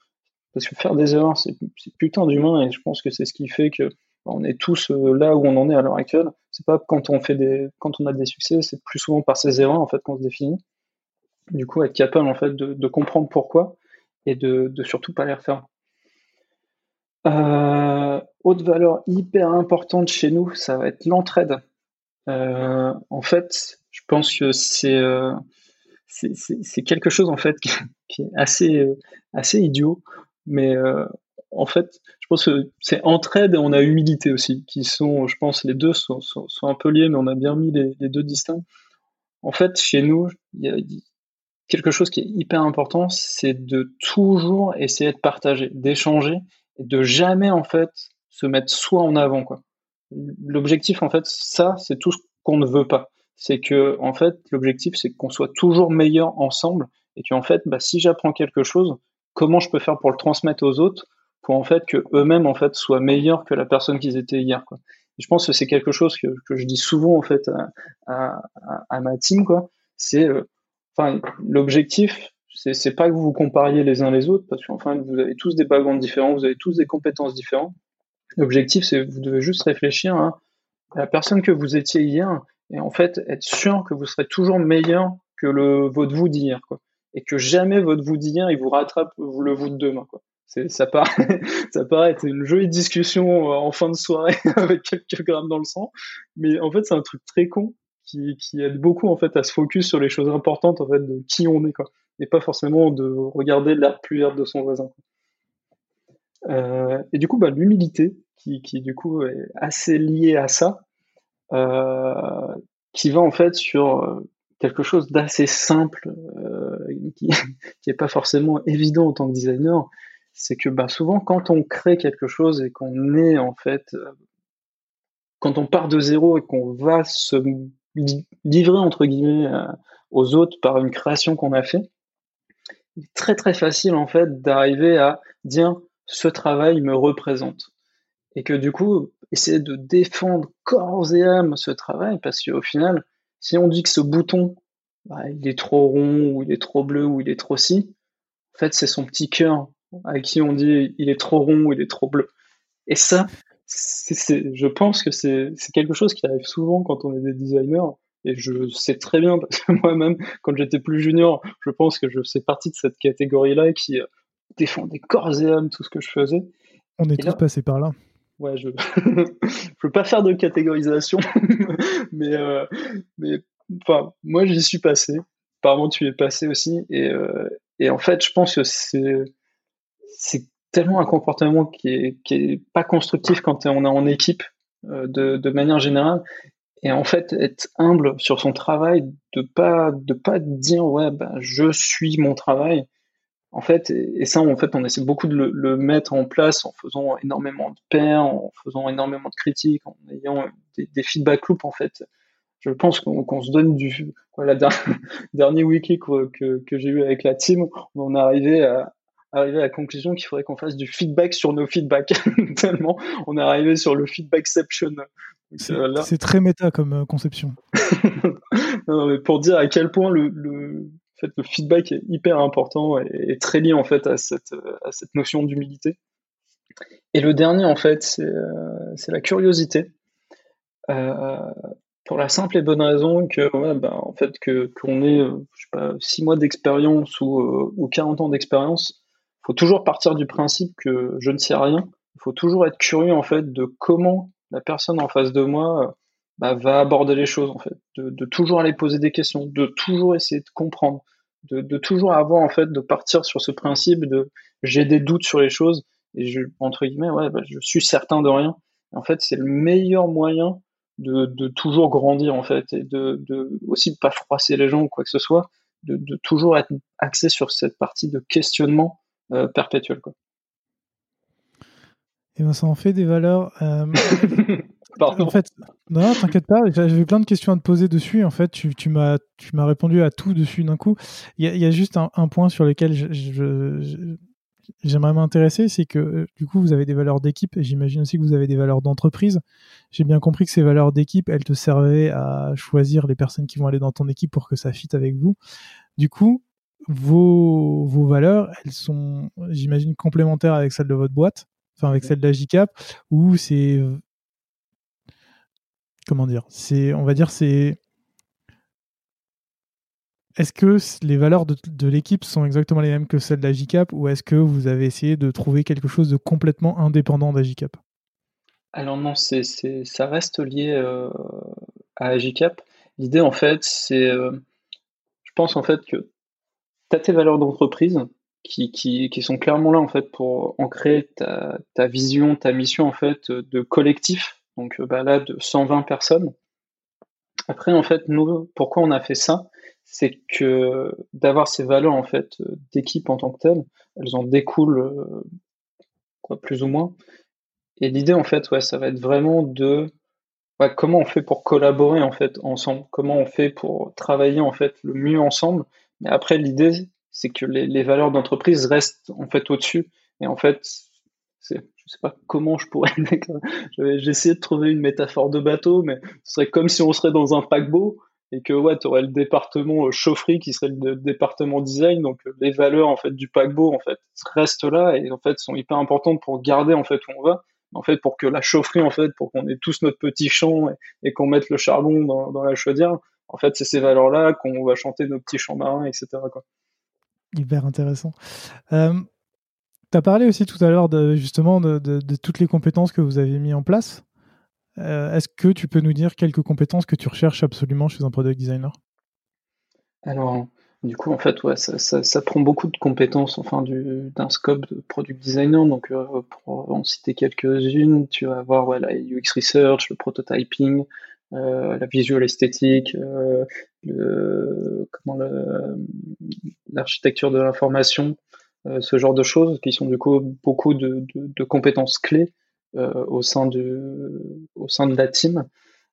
parce que faire des erreurs, c'est putain d'humain, et je pense que c'est ce qui fait que bah, on est tous euh, là où on en est à l'heure actuelle. C'est pas quand on fait des, quand on a des succès, c'est plus souvent par ces erreurs en fait qu'on se définit. Du coup, être capable en fait de, comprendre pourquoi et de, surtout pas les refaire. Euh, autre valeur hyper importante chez nous, ça va être l'entraide. Euh, en fait, je pense que c'est euh, quelque chose en fait qui, est assez euh, assez idiot, mais en fait, je pense que c'est entraide et on a humilité aussi, qui sont, je pense, les deux sont, un peu liés, mais on a bien mis les, deux distincts. En fait, chez nous, il y a quelque chose qui est hyper important, c'est de toujours essayer de partager, d'échanger, et de jamais en fait se mettre soi en avant. L'objectif, en fait, ça, c'est tout ce qu'on ne veut pas. C'est que en fait l'objectif c'est qu'on soit toujours meilleur ensemble et qu'en fait bah, si j'apprends quelque chose comment je peux faire pour le transmettre aux autres pour en fait que eux-mêmes en fait soient meilleurs que la personne qu'ils étaient hier je pense que c'est quelque chose que, que, je dis souvent en fait à, ma team c'est euh, enfin l'objectif c'est, c'est pas que vous vous compariez les uns les autres parce qu'enfin vous avez tous des backgrounds différents vous avez tous des compétences différentes. L'objectif c'est vous devez juste réfléchir à la personne que vous étiez hier et en fait être sûr que vous serez toujours meilleur que le votre vous d'hier quoi. Et que jamais votre vous d'hier il vous rattrape le vous de demain quoi. Ça paraît ça paraît être une jolie discussion euh, en fin de soirée avec quelques grammes dans le sang mais en fait c'est un truc très con qui, aide beaucoup en fait à se focus sur les choses importantes en fait de qui on est quoi. Et pas forcément de regarder l'herbe plus verte de son voisin euh, et du coup bah, l'humilité qui, qui du coup est assez liée à ça euh, qui va en fait sur euh, quelque chose d'assez simple, qui n'est pas forcément évident en tant que designer, c'est que bah, souvent quand on crée quelque chose et qu'on est en fait, quand on part de zéro et qu'on va se livrer entre guillemets aux autres par une création qu'on a fait, il est très très facile en fait d'arriver à dire ce travail me représente. Et que du coup essayer de défendre corps et âme ce travail parce qu'au final si on dit que ce bouton bah, il est trop rond ou il est trop bleu ou il est trop si en fait c'est son petit cœur à qui on dit il est trop rond ou il est trop bleu. Et ça je pense que c'est, quelque chose qui arrive souvent quand on est des designers et je sais très bien parce que moi-même quand j'étais plus junior je pense que je fais partie de cette catégorie là qui euh, défendait corps et âme tout ce que je faisais on est tous passés par là ouais, je ne veux pas faire de catégorisation, mais, euh, mais enfin, moi j'y suis passé. Apparemment, tu y es passé aussi. Et, euh, et en fait, je pense que c'est tellement un comportement qui est, pas constructif quand on est en équipe euh, de, manière générale. Et en fait, être humble sur son travail, de pas de pas dire ouais, ben, je suis mon travail, en fait, et ça, en fait, on essaie beaucoup de le, mettre en place en faisant énormément de pairs, en faisant énormément de critiques, en ayant des, feedback loops, en fait. Je pense qu'on se donne du. Voilà, dernier wiki que, que, j'ai eu avec la team, on est arrivé à, arriver à la conclusion qu'il faudrait qu'on fasse du feedback sur nos feedbacks. Tellement on est arrivé sur le feedbackception. C'est très méta comme euh, conception. non, mais pour dire à quel point le, le fait, le feedback est hyper important et, très lié en fait à cette, à cette notion d'humilité. Et le dernier, en fait, c'est euh, la curiosité. Euh, pour la simple et bonne raison que, ouais, ben, en fait, que qu'on ait, euh, je sais pas, 6 mois d'expérience ou, euh, ou 40 ans d'expérience, faut toujours partir du principe que je ne sais rien. Il faut toujours être curieux, en fait, de comment la personne en face de moi bah, va aborder les choses, en fait. De, de, toujours aller poser des questions, de toujours essayer de comprendre, de, de, toujours avoir en fait de partir sur ce principe de j'ai des doutes sur les choses et je entre guillemets ouais bah, je suis certain de rien En fait, c'est le meilleur moyen de, de, toujours grandir en fait et de, de aussi pas froisser les gens ou quoi que ce soit, de, de toujours être axé sur cette partie de questionnement euh, perpétuel. Quoi. Et ben ça en fait des valeurs. Euh... En fait, non, t'inquiète pas, j'avais plein de questions à te poser dessus. En fait, tu, tu m'as répondu à tout dessus d'un coup. Il y, y, a juste un, un, point sur lequel j'aimerais m'intéresser, c'est que euh, du coup, vous avez des valeurs d'équipe et j'imagine aussi que vous avez des valeurs d'entreprise. J'ai bien compris que ces valeurs d'équipe, elles te servaient à choisir les personnes qui vont aller dans ton équipe pour que ça fitte avec vous. Du coup, vos, vos valeurs, elles sont, j'imagine, complémentaires avec celles de votre boîte, enfin avec celles d'Agicap, ou c'est comment dire, c'est, on va dire, c'est est-ce que les valeurs de, l'équipe sont exactement les mêmes que celles d'Agicap ou est-ce que vous avez essayé de trouver quelque chose de complètement indépendant d'Agicap? Alors non, c'est, ça reste lié euh, à Agicap. L'idée en fait, c'est, euh, je pense en fait que tu tes valeurs d'entreprise qui, qui, sont clairement là en fait pour ancrer ta, ta vision, ta mission en fait de collectif. Donc bah, là de 120 personnes. Après en fait nous, pourquoi on a fait ça? C'est que d'avoir ces valeurs en fait d'équipe en tant que telles, elles en découlent euh, quoi, plus ou moins. Et l'idée en fait, ouais, ça va être vraiment de comment on fait pour collaborer en fait ensemble, comment on fait pour travailler en fait le mieux ensemble? Mais après l'idée, c'est que les, valeurs d'entreprise restent en fait au-dessus. Et en fait, je sais pas comment je pourrais. J'ai essayé de trouver une métaphore de bateau, mais ce serait comme si on serait dans un paquebot et que ouais, tu aurais le département euh, chaufferie qui serait le département design, donc euh, les valeurs en fait du paquebot en fait restent là et en fait sont hyper importantes pour garder en fait où on va. En fait, pour que la chaufferie en fait, pour qu'on ait tous notre petit champ et, qu'on mette le charbon dans, la chaudière, en fait, c'est ces valeurs-là qu'on va chanter nos petits chants marins, etc. Quoi. Hyper intéressant. Euh, tu as parlé aussi tout à l'heure de, justement de, de, toutes les compétences que vous avez mis en place. Euh, est-ce que tu peux nous dire quelques compétences que tu recherches absolument chez un product designer? Alors, du coup, en fait, ouais, ça, prend beaucoup de compétences, enfin, d'un scope de product designer. Donc, euh, pour en citer quelques-unes, tu vas avoir ouais, la UX research, le prototyping, euh, la visual esthétique, l'architecture de l'information, ce genre de choses qui sont du coup beaucoup de compétences clés euh, au sein de au sein de la team.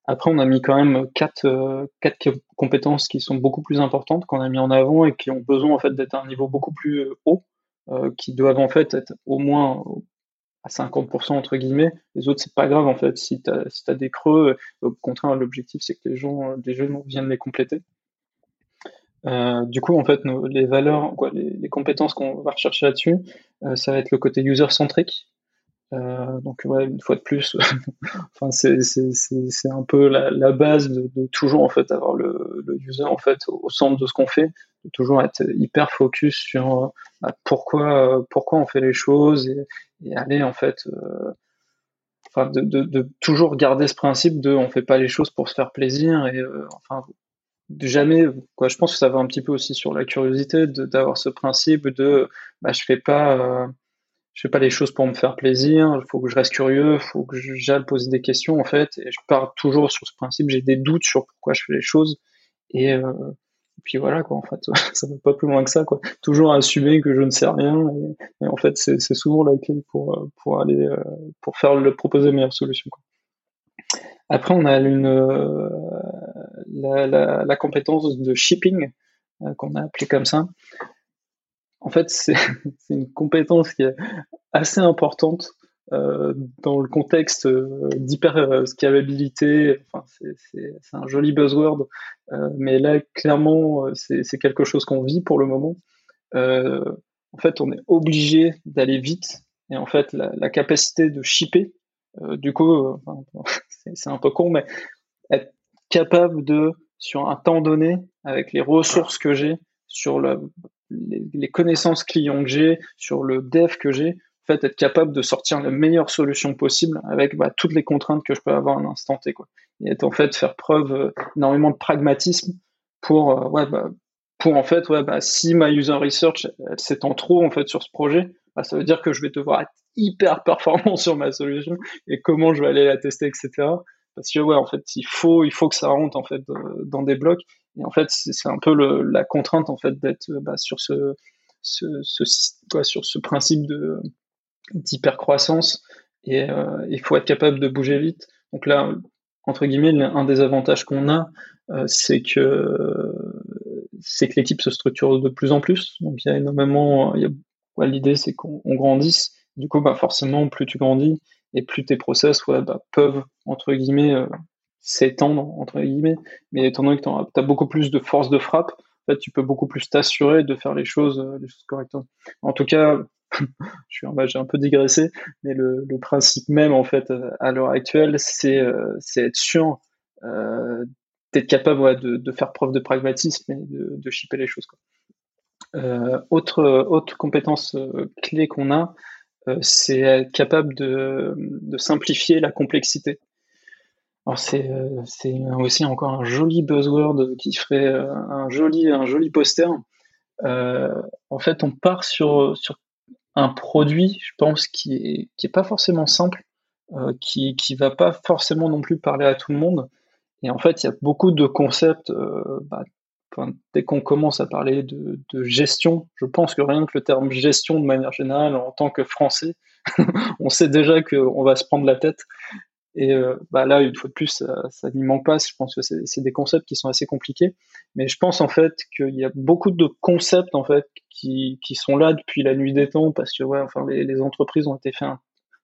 Après, on a mis quand même quatre, euh, quatre compétences qui sont beaucoup plus importantes qu'on a mis en avant et qui ont besoin en fait d'être à un niveau beaucoup plus euh, haut, qui doivent en fait être au moins à 50% entre guillemets. Les autres, c'est pas grave en fait. Si tu as, si des creux, au contraire, l'objectif c'est que les gens, les jeunes viennent les compléter. Euh, du coup, en fait, nos, les valeurs, les, compétences qu'on va rechercher là-dessus, ça va être le côté user-centric, euh, donc une fois de plus, enfin c'est un peu la, base de, toujours en fait avoir le, le user en fait au, centre de ce qu'on fait, de toujours être hyper focus sur euh, bah, pourquoi pourquoi on fait les choses et, aller en fait euh, enfin de, toujours garder ce principe de on fait pas les choses pour se faire plaisir et euh, enfin de jamais quoi je pense que ça va un petit peu aussi sur la curiosité d'avoir ce principe de bah je fais pas je fais pas les choses pour me faire plaisir, il faut que je reste curieux, il faut que j'aille poser des questions en fait, et je pars toujours sur ce principe, j'ai des doutes sur pourquoi je fais les choses, et, euh, puis voilà quoi, en fait, ça va pas plus loin que ça quoi. Toujours assumer que je ne sais rien, et, en fait c'est souvent la clé pour pour aller euh, pour faire le proposer meilleure solution. Après on a une euh, la, la, la, compétence de shipping euh, qu'on a appelé comme ça en fait, c'est une compétence qui est assez importante euh, dans le contexte euh, d'hyper scalabilité. Enfin, c'est un joli buzzword, euh, mais là, clairement, c'est quelque chose qu'on vit pour le moment. en fait, on est obligé d'aller vite, et en fait, la, capacité de shipper, du coup, c'est un peu con, mais être capable de, sur un temps donné, avec les ressources que j'ai, sur le, les, connaissances clients que j'ai, sur le dev que j'ai, être capable de sortir la meilleure solution possible avec bah, toutes les contraintes que je peux avoir à un instant T. Quoi. Et en fait faire preuve euh, énormément de pragmatisme pour, euh, ouais, bah, pour en fait, ouais, bah, si ma user research s'étend trop en fait sur ce projet, bah, ça veut dire que je vais devoir être hyper performant sur ma solution et comment je vais aller la tester, etc. Parce que ouais, en fait, il faut, il faut que ça rentre en fait dans des blocs. Et en fait, c'est un peu la contrainte en fait d'être sur ce sur ce principe de d'hypercroissance et euh, il faut être capable de bouger vite. Donc là, entre guillemets, un des avantages qu'on a, euh, c'est que c'est que l'équipe se structure de plus en plus. Donc il y a énormément, a, l'idée c'est qu'on grandisse. Du coup, bah forcément, plus tu grandis et plus tes process ouais, bah, peuvent entre guillemets euh, s'étendre entre guillemets. Mais étant donné que tu as beaucoup plus de force de frappe, tu peux beaucoup plus t'assurer de faire les choses correctement. En tout cas, je suis j'ai un peu digressé, mais le, principe même en fait euh, à l'heure actuelle, c'est c'est être sûr euh, d'être capable de, faire preuve de pragmatisme et de, de shipper les choses. Euh, autre, autre compétence euh, clé qu'on a, euh, c'est être capable de, de, simplifier la complexité. Alors c'est c'est aussi encore un joli buzzword qui ferait un joli un joli poster. en fait, on part sur sur un produit, je pense, qui est pas forcément simple, qui qui va pas forcément non plus parler à tout le monde et en fait, il y a beaucoup de concepts. Euh, bah, dès qu'on commence à parler de, de, gestion, je pense que rien que le terme gestion de manière générale, en tant que Français, on sait déjà qu'on va se prendre la tête. Et euh, bah là, une fois de plus, ça, n'y manque pas. Je pense que c'est des concepts qui sont assez compliqués. Mais je pense en fait qu'il y a beaucoup de concepts en fait qui, qui sont là depuis la nuit des temps parce que ouais, enfin les, entreprises ont été faites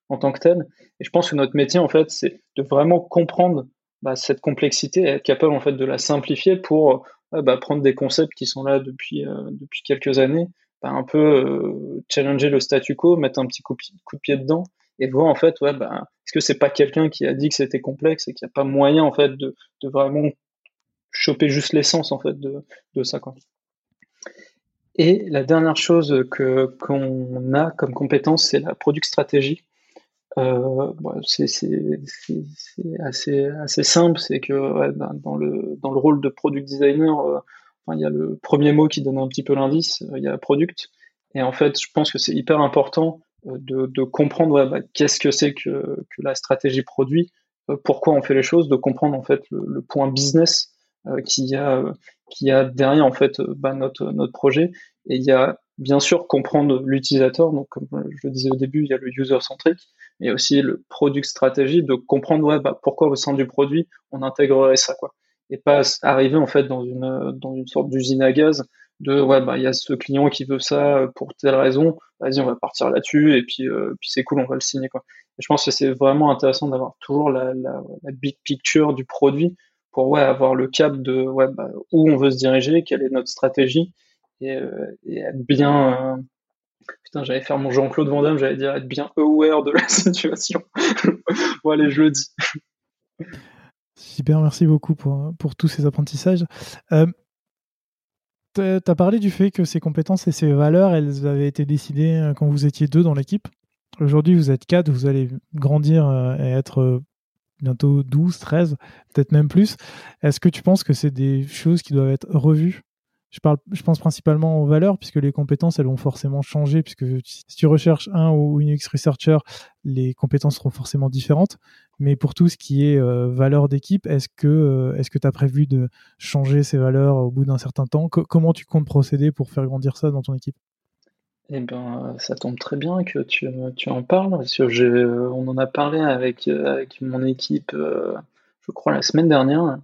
en tant que telles. Et je pense que notre métier en fait, c'est de vraiment comprendre bah, cette complexité et être capable en fait de la simplifier pour euh, bah, prendre des concepts qui sont là depuis euh, depuis quelques années, bah, un peu challenger le statu quo, mettre un petit coup, de pied dedans et voir en fait ouais bah, est-ce que c'est pas quelqu'un qui a dit que c'était complexe et qu'il n'y a pas moyen en fait de, de vraiment choper juste l'essence en fait de, de ça quoi? Et la dernière chose que qu'on a comme compétence, c'est la product stratégie. Euh, c'est assez, assez simple, c'est que ouais, dans, le, dans le rôle de product designer, euh, enfin, il y a le premier mot qui donne un petit peu l'indice, euh, il y a product. Et en fait, je pense que c'est hyper important de, comprendre bah, qu'est-ce que c'est que, la stratégie produit, pourquoi on fait les choses, de comprendre en fait le, point business euh, qu'il y a qui a derrière en fait bah, notre notre projet. Et il y a bien sûr comprendre l'utilisateur. Donc comme je le disais au début, il y a le user centrique mais aussi le product stratégie, de comprendre ouais, bah, pourquoi au sein du produit on intégrerait ça, quoi. Et pas arriver en fait dans une dans une sorte d'usine à gaz de ouais bah il y a ce client qui veut ça pour telle raison, vas-y on va partir là-dessus et puis euh, puis c'est cool on va le signer quoi. Je pense que c'est vraiment intéressant d'avoir toujours la, la, la, big picture du produit pour ouais avoir le cap de ouais bah, où on veut se diriger, quelle est notre stratégie et, euh, et être bien euh, Putain, j'allais faire mon Jean-Claude Van j'allais dire être bien aware de la situation. bon, allez, je le dis. Super, merci beaucoup pour, pour tous ces apprentissages. Euh, tu as parlé du fait que ces compétences et ces valeurs, elles avaient été décidées euh, quand vous étiez deux dans l'équipe. Aujourd'hui, vous êtes quatre, vous allez grandir euh, et être bientôt 12, 13, peut-être même plus. Est-ce que tu penses que c'est des choses qui doivent être revues? Je, parle, je pense principalement aux valeurs, puisque les compétences, elles vont forcément changer, puisque si tu recherches un ou une UX researcher, les compétences seront forcément différentes. Mais pour tout ce qui est euh, valeurs d'équipe, est-ce que euh, que tu as prévu de changer ces valeurs au bout d'un certain temps? Comment tu comptes procéder pour faire grandir ça dans ton équipe? Eh ben, ça tombe très bien que tu, tu en parles, parce on en a parlé avec, avec mon équipe, euh, je crois, la semaine dernière.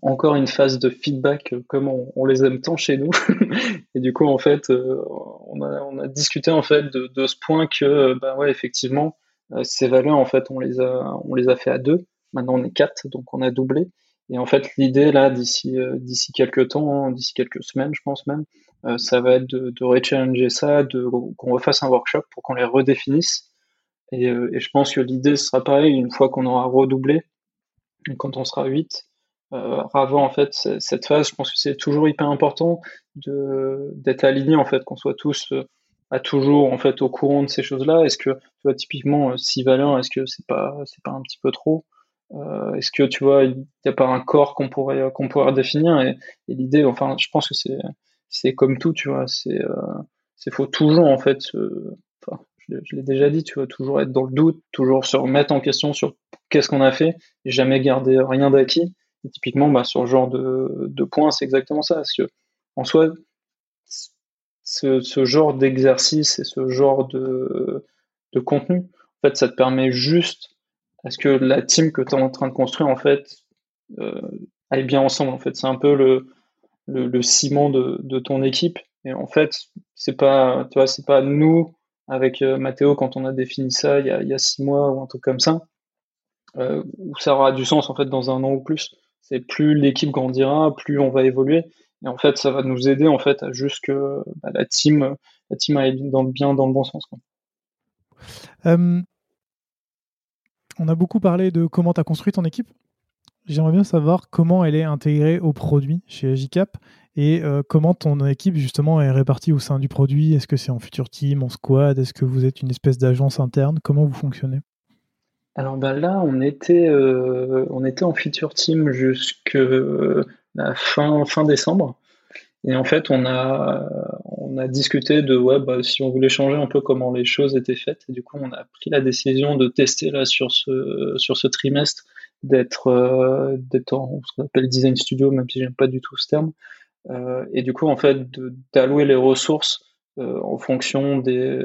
Encore une phase de feedback comme on, les aime tant chez nous. et du coup, en fait, on, a, discuté en fait de, ce point que, bah ouais, effectivement, ces valeurs, en fait, on les a, on les a fait à deux. Maintenant, on est quatre, donc on a doublé. Et en fait, l'idée là, d'ici d'ici quelques temps, d'ici quelques semaines, je pense même, ça va être de, de rechallenger ça, de qu'on refasse un workshop pour qu'on les redéfinisse. Et, je pense que l'idée sera pareil une fois qu'on aura redoublé, quand on sera 8, euh, avant en fait cette phase, je pense que c'est toujours hyper important de d'être aligné en fait, qu'on soit tous euh, toujours en fait au courant de ces choses-là. Est-ce que tu vois typiquement 6 euh, valeurs, est-ce que c'est pas c'est pas un petit peu trop? Euh, Est-ce que tu vois il n'y a pas un corps qu'on pourrait qu'on pourrait définir et, l'idée, enfin, je pense que c'est c'est comme tout, tu vois, c'est c'est faut toujours en fait, je, l'ai déjà dit, tu vois, toujours être dans le doute, toujours se remettre en question sur qu'est-ce qu'on a fait, et jamais garder rien d'acquis. Et typiquement, bah, sur ce genre de, de points, c'est exactement ça. En soi, ce, genre d'exercice et ce genre de, contenu, en fait, ça te permet juste à ce que la team que tu es en train de construire, en fait, euh, aille bien ensemble. En fait, c'est un peu le, ciment de, ton équipe. Et en fait, c'est pas, tu vois, c'est pas nous avec euh, Mathéo quand on a défini ça il y a, il y a six mois ou un truc comme ça, euh, où ça aura du sens en fait dans un an ou plus. C'est plus l'équipe grandira, plus on va évoluer. Et en fait, ça va nous aider en fait à juste que bah, la team, la team aille dans le bien, dans le bon sens. Quoi. Euh, on a beaucoup parlé de comment tu as construit ton équipe. J'aimerais bien savoir comment elle est intégrée au produit chez Agicap et euh, comment ton équipe justement est répartie au sein du produit. Est-ce que c'est en future team, en squad? Est-ce que vous êtes une espèce d'agence interne? Comment vous fonctionnez? Alors ben là, on était, euh, on était en future team jusque fin, fin décembre. Et en fait, on a, on a discuté de ouais, bah, si on voulait changer un peu comment les choses étaient faites. Et du coup, on a pris la décision de tester là sur ce, sur ce trimestre d'être euh, en ce qu'on appelle design studio, même si j'aime pas du tout ce terme. Euh, et du coup, en fait, d'allouer les ressources euh, en fonction des,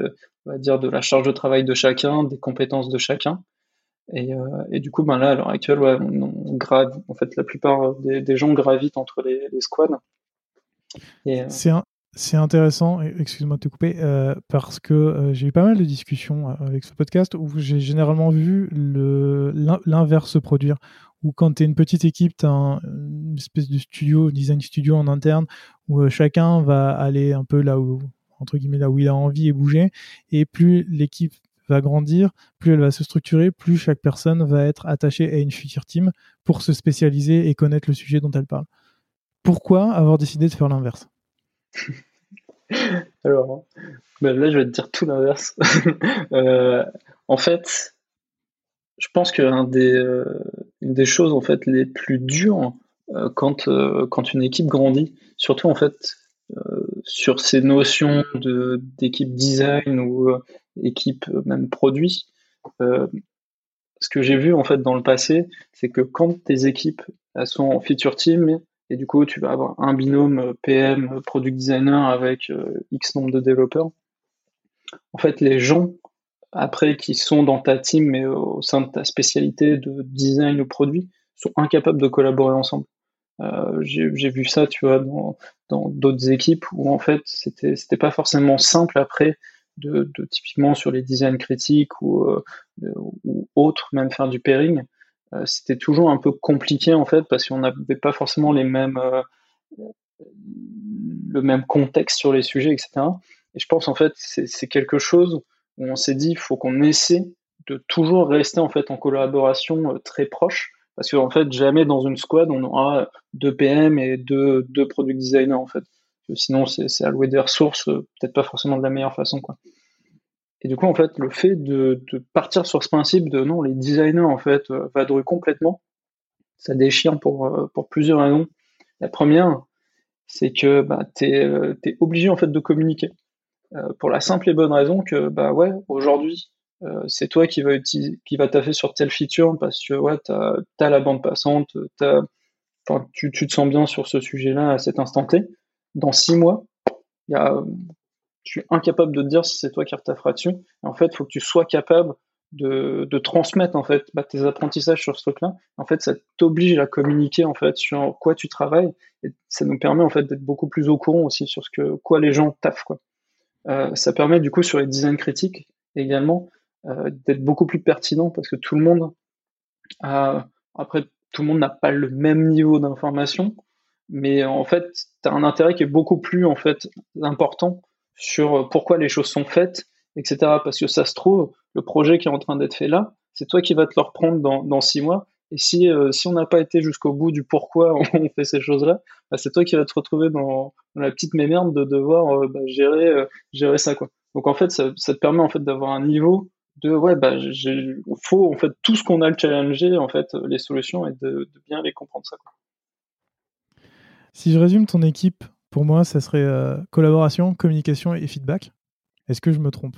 on va dire, de la charge de travail de chacun, des compétences de chacun. Et, euh, et, du coup, ben là, à l'heure actuelle, on, grave, en fait, la plupart des, gens gravitent entre les, squads. Euh, c'est intéressant, excuse-moi de te couper, euh, parce que j'ai eu pas mal de discussions avec ce podcast où j'ai généralement vu l'inverse se produire. Où quand tu es une petite équipe, tu as une espèce de studio, design studio en interne, où chacun va aller un peu là où, entre guillemets, là où il a envie et bouger. Et plus l'équipe va grandir, plus elle va se structurer, plus chaque personne va être attachée à une future team pour se spécialiser et connaître le sujet dont elle parle. Pourquoi avoir décidé de faire l'inverse? Alors, ben là, je vais te dire tout l'inverse. euh, en fait, je pense qu'une des, euh, des choses en fait les plus dures euh, quand, quand une équipe grandit, surtout en fait sur ces notions d'équipe design ou équipe même produit, ce que j'ai vu en fait dans le passé, c'est que quand tes équipes sont en feature team, et du coup, tu vas avoir un binôme euh, PM, euh, product designer avec euh, X nombre de développeurs. En fait, les gens, après, qui sont dans ta team, mais au sein de ta spécialité de design ou produit, sont incapables de collaborer ensemble. Euh, J'ai vu ça, tu vois, dans d'autres équipes où en fait, c'était pas forcément simple après de, de, typiquement sur les designs critiques ou, ou autres, même faire du pairing. Euh, c'était toujours un peu compliqué en fait parce qu'on n'avait pas forcément les mêmes euh, le même contexte sur les sujets, etc. Et je pense en fait c'est quelque chose où on s'est dit il faut qu'on essaie de toujours rester en fait en collaboration euh, très proche parce qu'en fait jamais dans une squad on aura deux PM et deux, deux product designers en fait. Sinon c'est allouer des ressources peut-être pas forcément de la meilleure façon quoi. Et du coup, en fait, le fait de, partir sur ce principe de non, les designers, en fait, euh, vadrouillent complètement, ça déchire pour, euh, pour plusieurs raisons. La première, c'est que bah, tu es, euh, obligé, en fait, de communiquer. Euh, pour la simple et bonne raison que, bah ouais, aujourd'hui, euh, c'est toi qui va utiliser, qui va taffer sur telle feature parce que, ouais, t'as as la bande passante, as, tu, tu te sens bien sur ce sujet-là à cet instant T. Dans six mois, y a je suis incapable de te dire si c'est toi qui retafferas dessus. En fait, il faut que tu sois capable de, transmettre en fait bah, tes apprentissages sur ce truc-là. En fait, ça t'oblige à communiquer en fait sur quoi tu travailles et ça nous permet en fait d'être beaucoup plus au courant aussi sur ce que quoi les gens taffent. Euh, ça permet du coup sur les designs critiques également euh, d'être beaucoup plus pertinent parce que tout le monde après tout le monde n'a pas le même niveau d'information mais en fait tu as un intérêt qui est beaucoup plus en fait important sur euh, pourquoi les choses sont faites, etc. Parce que ça se trouve, le projet qui est en train d'être fait là, c'est toi qui vas te le reprendre dans, dans six mois. Et si, euh, si on n'a pas été jusqu'au bout du pourquoi on fait ces choses-là, bah, c'est toi qui vas te retrouver dans, dans la petite mémerde de devoir euh, bah, gérer, gérer ça. Quoi. Donc en fait, ça, ça te permet en fait d'avoir un niveau de ouais bah faut en fait tout ce qu'on a le challenger en fait les solutions et de, de bien les comprendre ça. Quoi. Si je résume ton équipe pour moi, ça serait euh, collaboration, communication et feedback. Est-ce que je me trompe?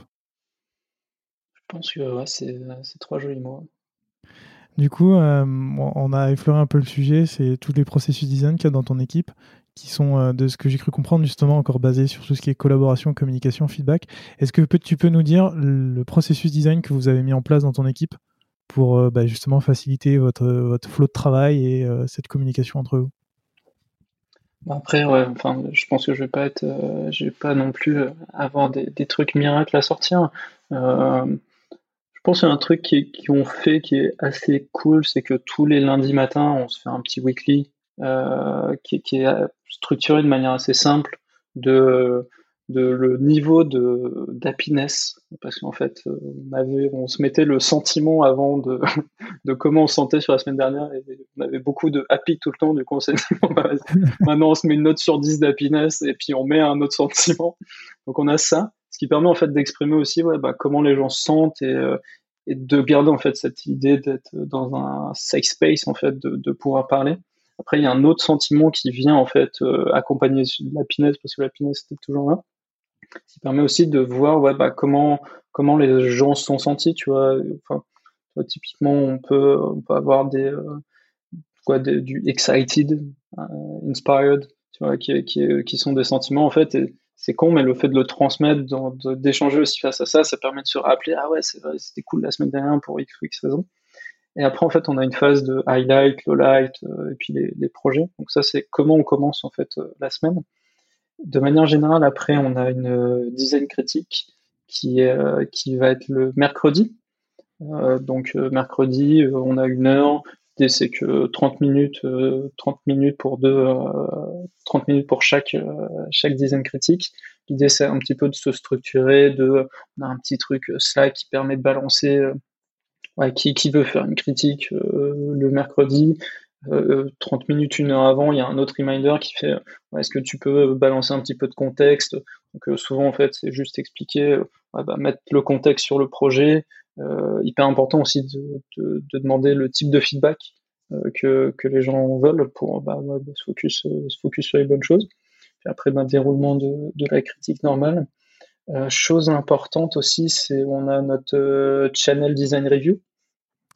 Pense que ouais, c'est trois jolis mots. Du coup, euh, on a effleuré un peu le sujet, c'est tous les processus design qu'il y a dans ton équipe, qui sont, euh, de ce que j'ai cru comprendre, justement encore basés sur tout ce qui est collaboration, communication, feedback. Est-ce que tu peux nous dire le processus design que vous avez mis en place dans ton équipe pour euh, bah, justement faciliter votre, votre flot de travail et cette communication entre vous? Après, ouais, enfin, je pense que je vais pas être, je vais pas non plus avoir des, trucs miracles à sortir. Je pense qu'il y a un truc qui, ont fait qui est assez cool, c'est que tous les lundis matins, on se fait un petit weekly euh, qui, est structuré de manière assez simple de, de le niveau de d'happiness parce qu'en fait on avait on se mettait le sentiment avant de, de comment on se sentait sur la semaine dernière et on avait beaucoup de happy tout le temps du coup on s'est dit bah, maintenant on se met une note sur 10 d'happiness et puis on met un autre sentiment. Donc on a ça ce qui permet en fait d'exprimer aussi ouais, bah, comment les gens se sentent et, euh, et, de garder en fait cette idée d'être dans un safe space en fait de, de, pouvoir parler. Après il y a un autre sentiment qui vient en fait euh, accompagner la pinesse parce que la pinesse était toujours là, qui permet aussi de voir ouais, bah, comment comment les gens se sont sentis, tu vois. Enfin, typiquement on peut avoir des euh, quoi, du excited, inspired, tu vois, qui, qui, qui sont des sentiments en fait. C'est con, mais le fait de le transmettre, d'échanger aussi face à ça, ça permet de se rappeler, ah ouais, c'était cool la semaine dernière pour X ou X raison. Et après, en fait, on a une phase de highlight, lowlight, euh, et puis les, projets. Donc ça, c'est comment on commence en fait euh, la semaine. De manière générale, après, on a une euh, dizaine critique qui, qui va être le mercredi. donc mercredi, on a une heure c'est que 30 minutes, 30 euh, minutes pour deux, 30 euh, minutes pour chaque, euh, dizaine critique. L'idée, c'est un petit peu de se structurer, de, on a un petit truc Slack qui permet de balancer, qui, qui veut faire une critique le mercredi, 30 minutes, une heure avant, il y a un autre reminder qui fait est-ce que tu peux balancer un petit peu de contexte? Donc souvent en fait c'est juste expliquer, bah, mettre le contexte sur le projet, euh, hyper important aussi de, de, de, demander le type de feedback euh, que, que les gens veulent pour bah, bah, se, focus, euh, se focus sur les bonnes choses. Puis après, bah, déroulement de, de la critique normale. Euh, chose importante aussi, c'est on a notre channel design review.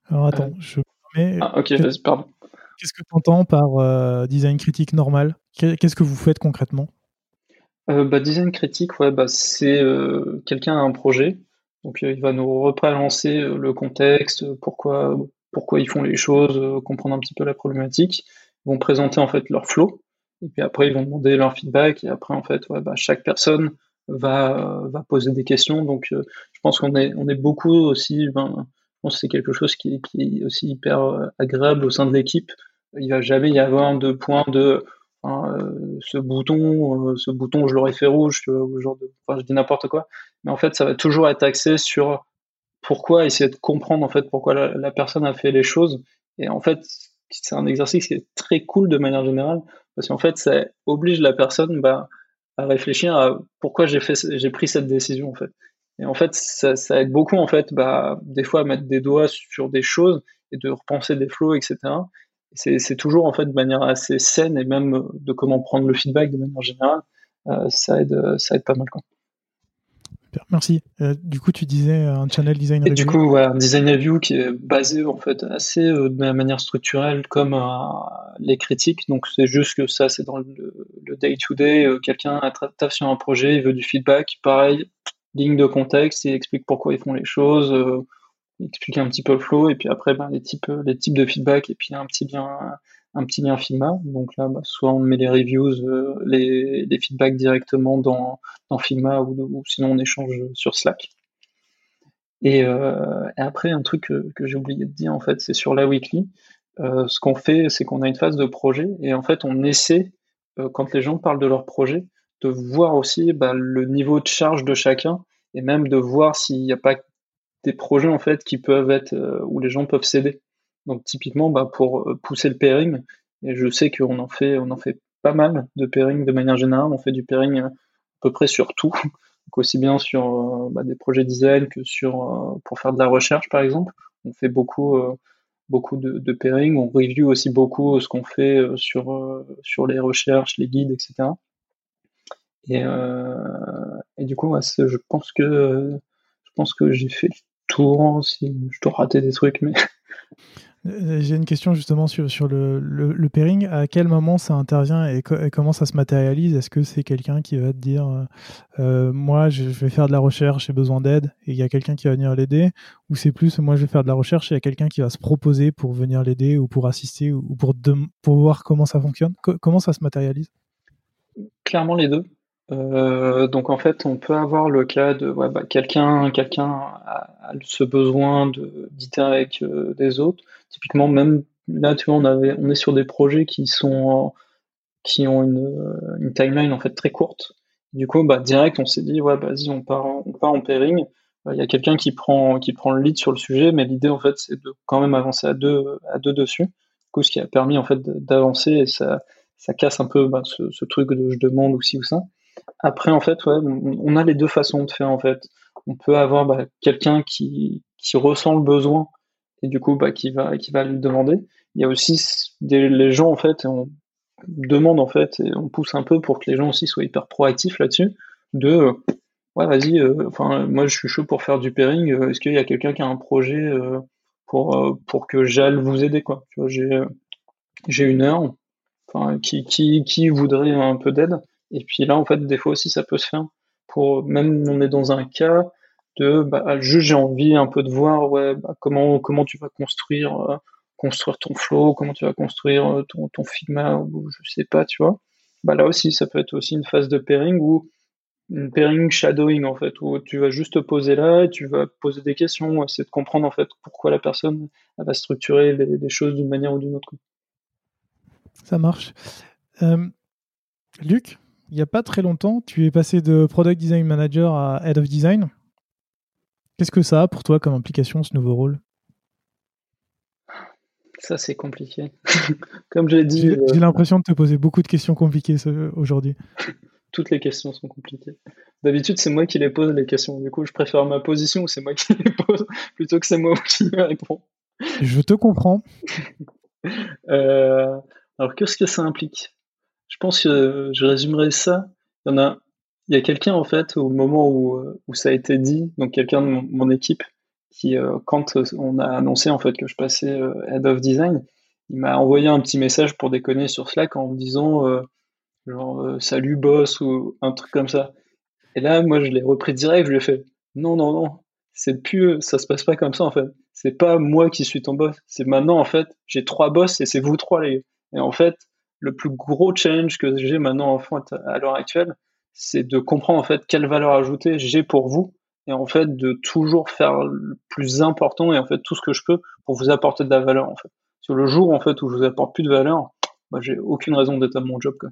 Alors attends, je mets. Ah, ok, pardon. Qu'est-ce que tu entends par design critique normal? Qu'est-ce que vous faites concrètement? Euh, bah, Design critique, ouais, bah, c'est quelqu'un a un projet, donc euh, il va nous rebalancer euh, le contexte, pourquoi, pourquoi ils font les choses, euh, comprendre un petit peu la problématique. Ils vont présenter en fait leur flow, et puis après ils vont demander leur feedback, et après en fait bah, chaque personne va, va poser des questions. Donc je pense qu'on est, on est beaucoup aussi, ben, c'est quelque chose qui, est aussi hyper agréable au sein de l'équipe. Il va jamais y avoir de point de euh, ce bouton, euh, ce bouton, je l'aurais fait rouge, genre de, enfin, je dis n'importe quoi. Mais en fait, ça va toujours être axé sur pourquoi essayer de comprendre en fait pourquoi la, personne a fait les choses. Et en fait, c'est un exercice qui est très cool de manière générale parce qu'en fait, ça oblige la personne bah, à réfléchir à pourquoi j'ai fait, j'ai pris cette décision en fait. Et en fait, ça, ça aide beaucoup en fait, bah, des fois à mettre des doigts sur des choses et de repenser des flots, etc c'est toujours en fait de manière assez saine et même de comment prendre le feedback de manière générale, euh, ça aide ça aide pas mal. Quoi. Merci. Euh, du coup, tu disais un channel design review. du coup, ouais, un design review qui est basé en fait assez euh, de manière structurelle comme les critiques. Donc, c'est juste que ça, c'est dans le, day to day. Quelqu'un tape sur un projet, il veut du feedback. Pareil, ligne de contexte, il explique pourquoi ils font les choses expliquer un petit peu le flow et puis après les types les types de feedback et puis un petit lien un petit lien Figma. Donc là bah, soit on met les reviews euh, les, feedbacks directement dans, dans Figma ou, sinon on échange sur Slack. Et, euh, après un truc que, j'ai oublié de dire en fait c'est sur la weekly. Euh, ce qu'on fait c'est qu'on a une phase de projet et en fait on essaie euh, quand les gens parlent de leur projet de voir aussi bah, le niveau de charge de chacun et même de voir s'il n'y a pas des projets en fait qui peuvent être euh, où les gens peuvent s'aider. Donc typiquement bah, pour euh, pousser le pairing, et je sais qu'on en fait on en fait pas mal de pairing de manière générale, on fait du pairing euh, à peu près sur tout, donc aussi bien sur bah, des projets design que sur pour faire de la recherche par exemple. On fait beaucoup de, pairing, on review aussi beaucoup ce qu'on fait sur les recherches, les guides, etc. Et, et du coup, je pense que je pense que j'ai fait tour, si je dois rater des trucs, mais euh, J'ai une question justement sur, sur le, le, pairing. À quel moment ça intervient et, comment ça se matérialise? Est-ce que c'est quelqu'un qui va te dire euh, euh, Moi, je vais faire de la recherche, j'ai besoin d'aide, et il y a quelqu'un qui va venir l'aider? Ou c'est plus Moi, je vais faire de la recherche et il y a quelqu'un qui va se proposer pour venir l'aider ou pour assister ou pour, pour voir comment ça fonctionne? Comment ça se matérialise? Clairement les deux. Donc en fait, on peut avoir le cas de bah, quelqu'un quelqu'un a, ce besoin d'itérer avec des autres Typiquement, même là, on, est sur des projets qui sont qui ont une, timeline en fait très courte. Du coup, bah, direct, on s'est dit, ouais, vas-y, on part, on part en pairing. Il y a quelqu'un qui prend, qui prend le lead sur le sujet, mais l'idée, en fait, c'est de quand même avancer à deux, à deux dessus. Du coup, ce qui a permis, en fait, d'avancer et ça, casse un peu bah, ce, ce, truc de je demande ou ci ou ça. Après, en fait, ouais, on, a les deux façons de faire, en fait. On peut avoir bah, quelqu'un qui, qui ressent le besoin et du coup bah, qui va qui va lui demander. Il y a aussi les gens en fait, on demande en fait et on pousse un peu pour que les gens aussi soient hyper proactifs là-dessus. De ouais vas-y, euh, enfin moi je suis chaud pour faire du pairing. Euh, est-ce qu'il y a quelqu'un qui a un projet euh, pour pour que j'aille vous aider quoi? J'ai une heure. Enfin qui qui qui voudrait un peu d'aide? Et puis là en fait des fois aussi ça peut se faire. Pour même on est dans un cas de bah, juste j'ai envie un peu de voir bah, comment comment tu vas construire euh, construire ton flow comment tu vas construire euh, ton, ton Figma ou je sais pas tu vois. Bah là aussi ça peut être aussi une phase de pairing ou une pairing shadowing en fait où tu vas juste te poser là et tu vas poser des questions essayer de comprendre en fait pourquoi la personne va structurer les, choses d'une manière ou d'une autre ça marche. Euh, Luc? Il n'y a pas très longtemps, tu es passé de Product Design Manager à Head of Design. Qu'est-ce que ça a pour toi comme implication, ce nouveau rôle? Ça, c'est compliqué. comme je l'ai dit. J'ai euh, l'impression de te poser beaucoup de questions compliquées aujourd'hui. Toutes les questions sont compliquées. D'habitude, c'est moi qui les pose les questions. Du coup, je préfère ma position où c'est moi qui les pose plutôt que c'est moi qui les réponds. Je te comprends. Euh, alors, qu'est-ce que ça implique? Je pense que je résumerai ça. Il y a quelqu'un en fait au moment où, euh, où ça a été dit, donc quelqu'un de mon, équipe, qui euh, quand on a annoncé en fait que je passais euh, head of design, il m'a envoyé un petit message pour déconner sur Slack en me disant genre salut boss ou un truc comme ça. Et là moi je l'ai repris direct, je lui ai fait non non non, c'est plus ça se passe pas comme ça en fait. C'est pas moi qui suis ton boss, c'est maintenant en fait j'ai trois boss et c'est vous trois les gars. Et en fait le plus gros challenge que j'ai maintenant en à l'heure actuelle, c'est de comprendre en fait quelle valeur ajoutée j'ai pour vous et en fait de toujours faire le plus important et en fait tout ce que je peux pour vous apporter de la valeur en fait. Sur le jour en fait où je vous apporte plus de valeur, bah, j'ai aucune raison d'être à mon job quoi.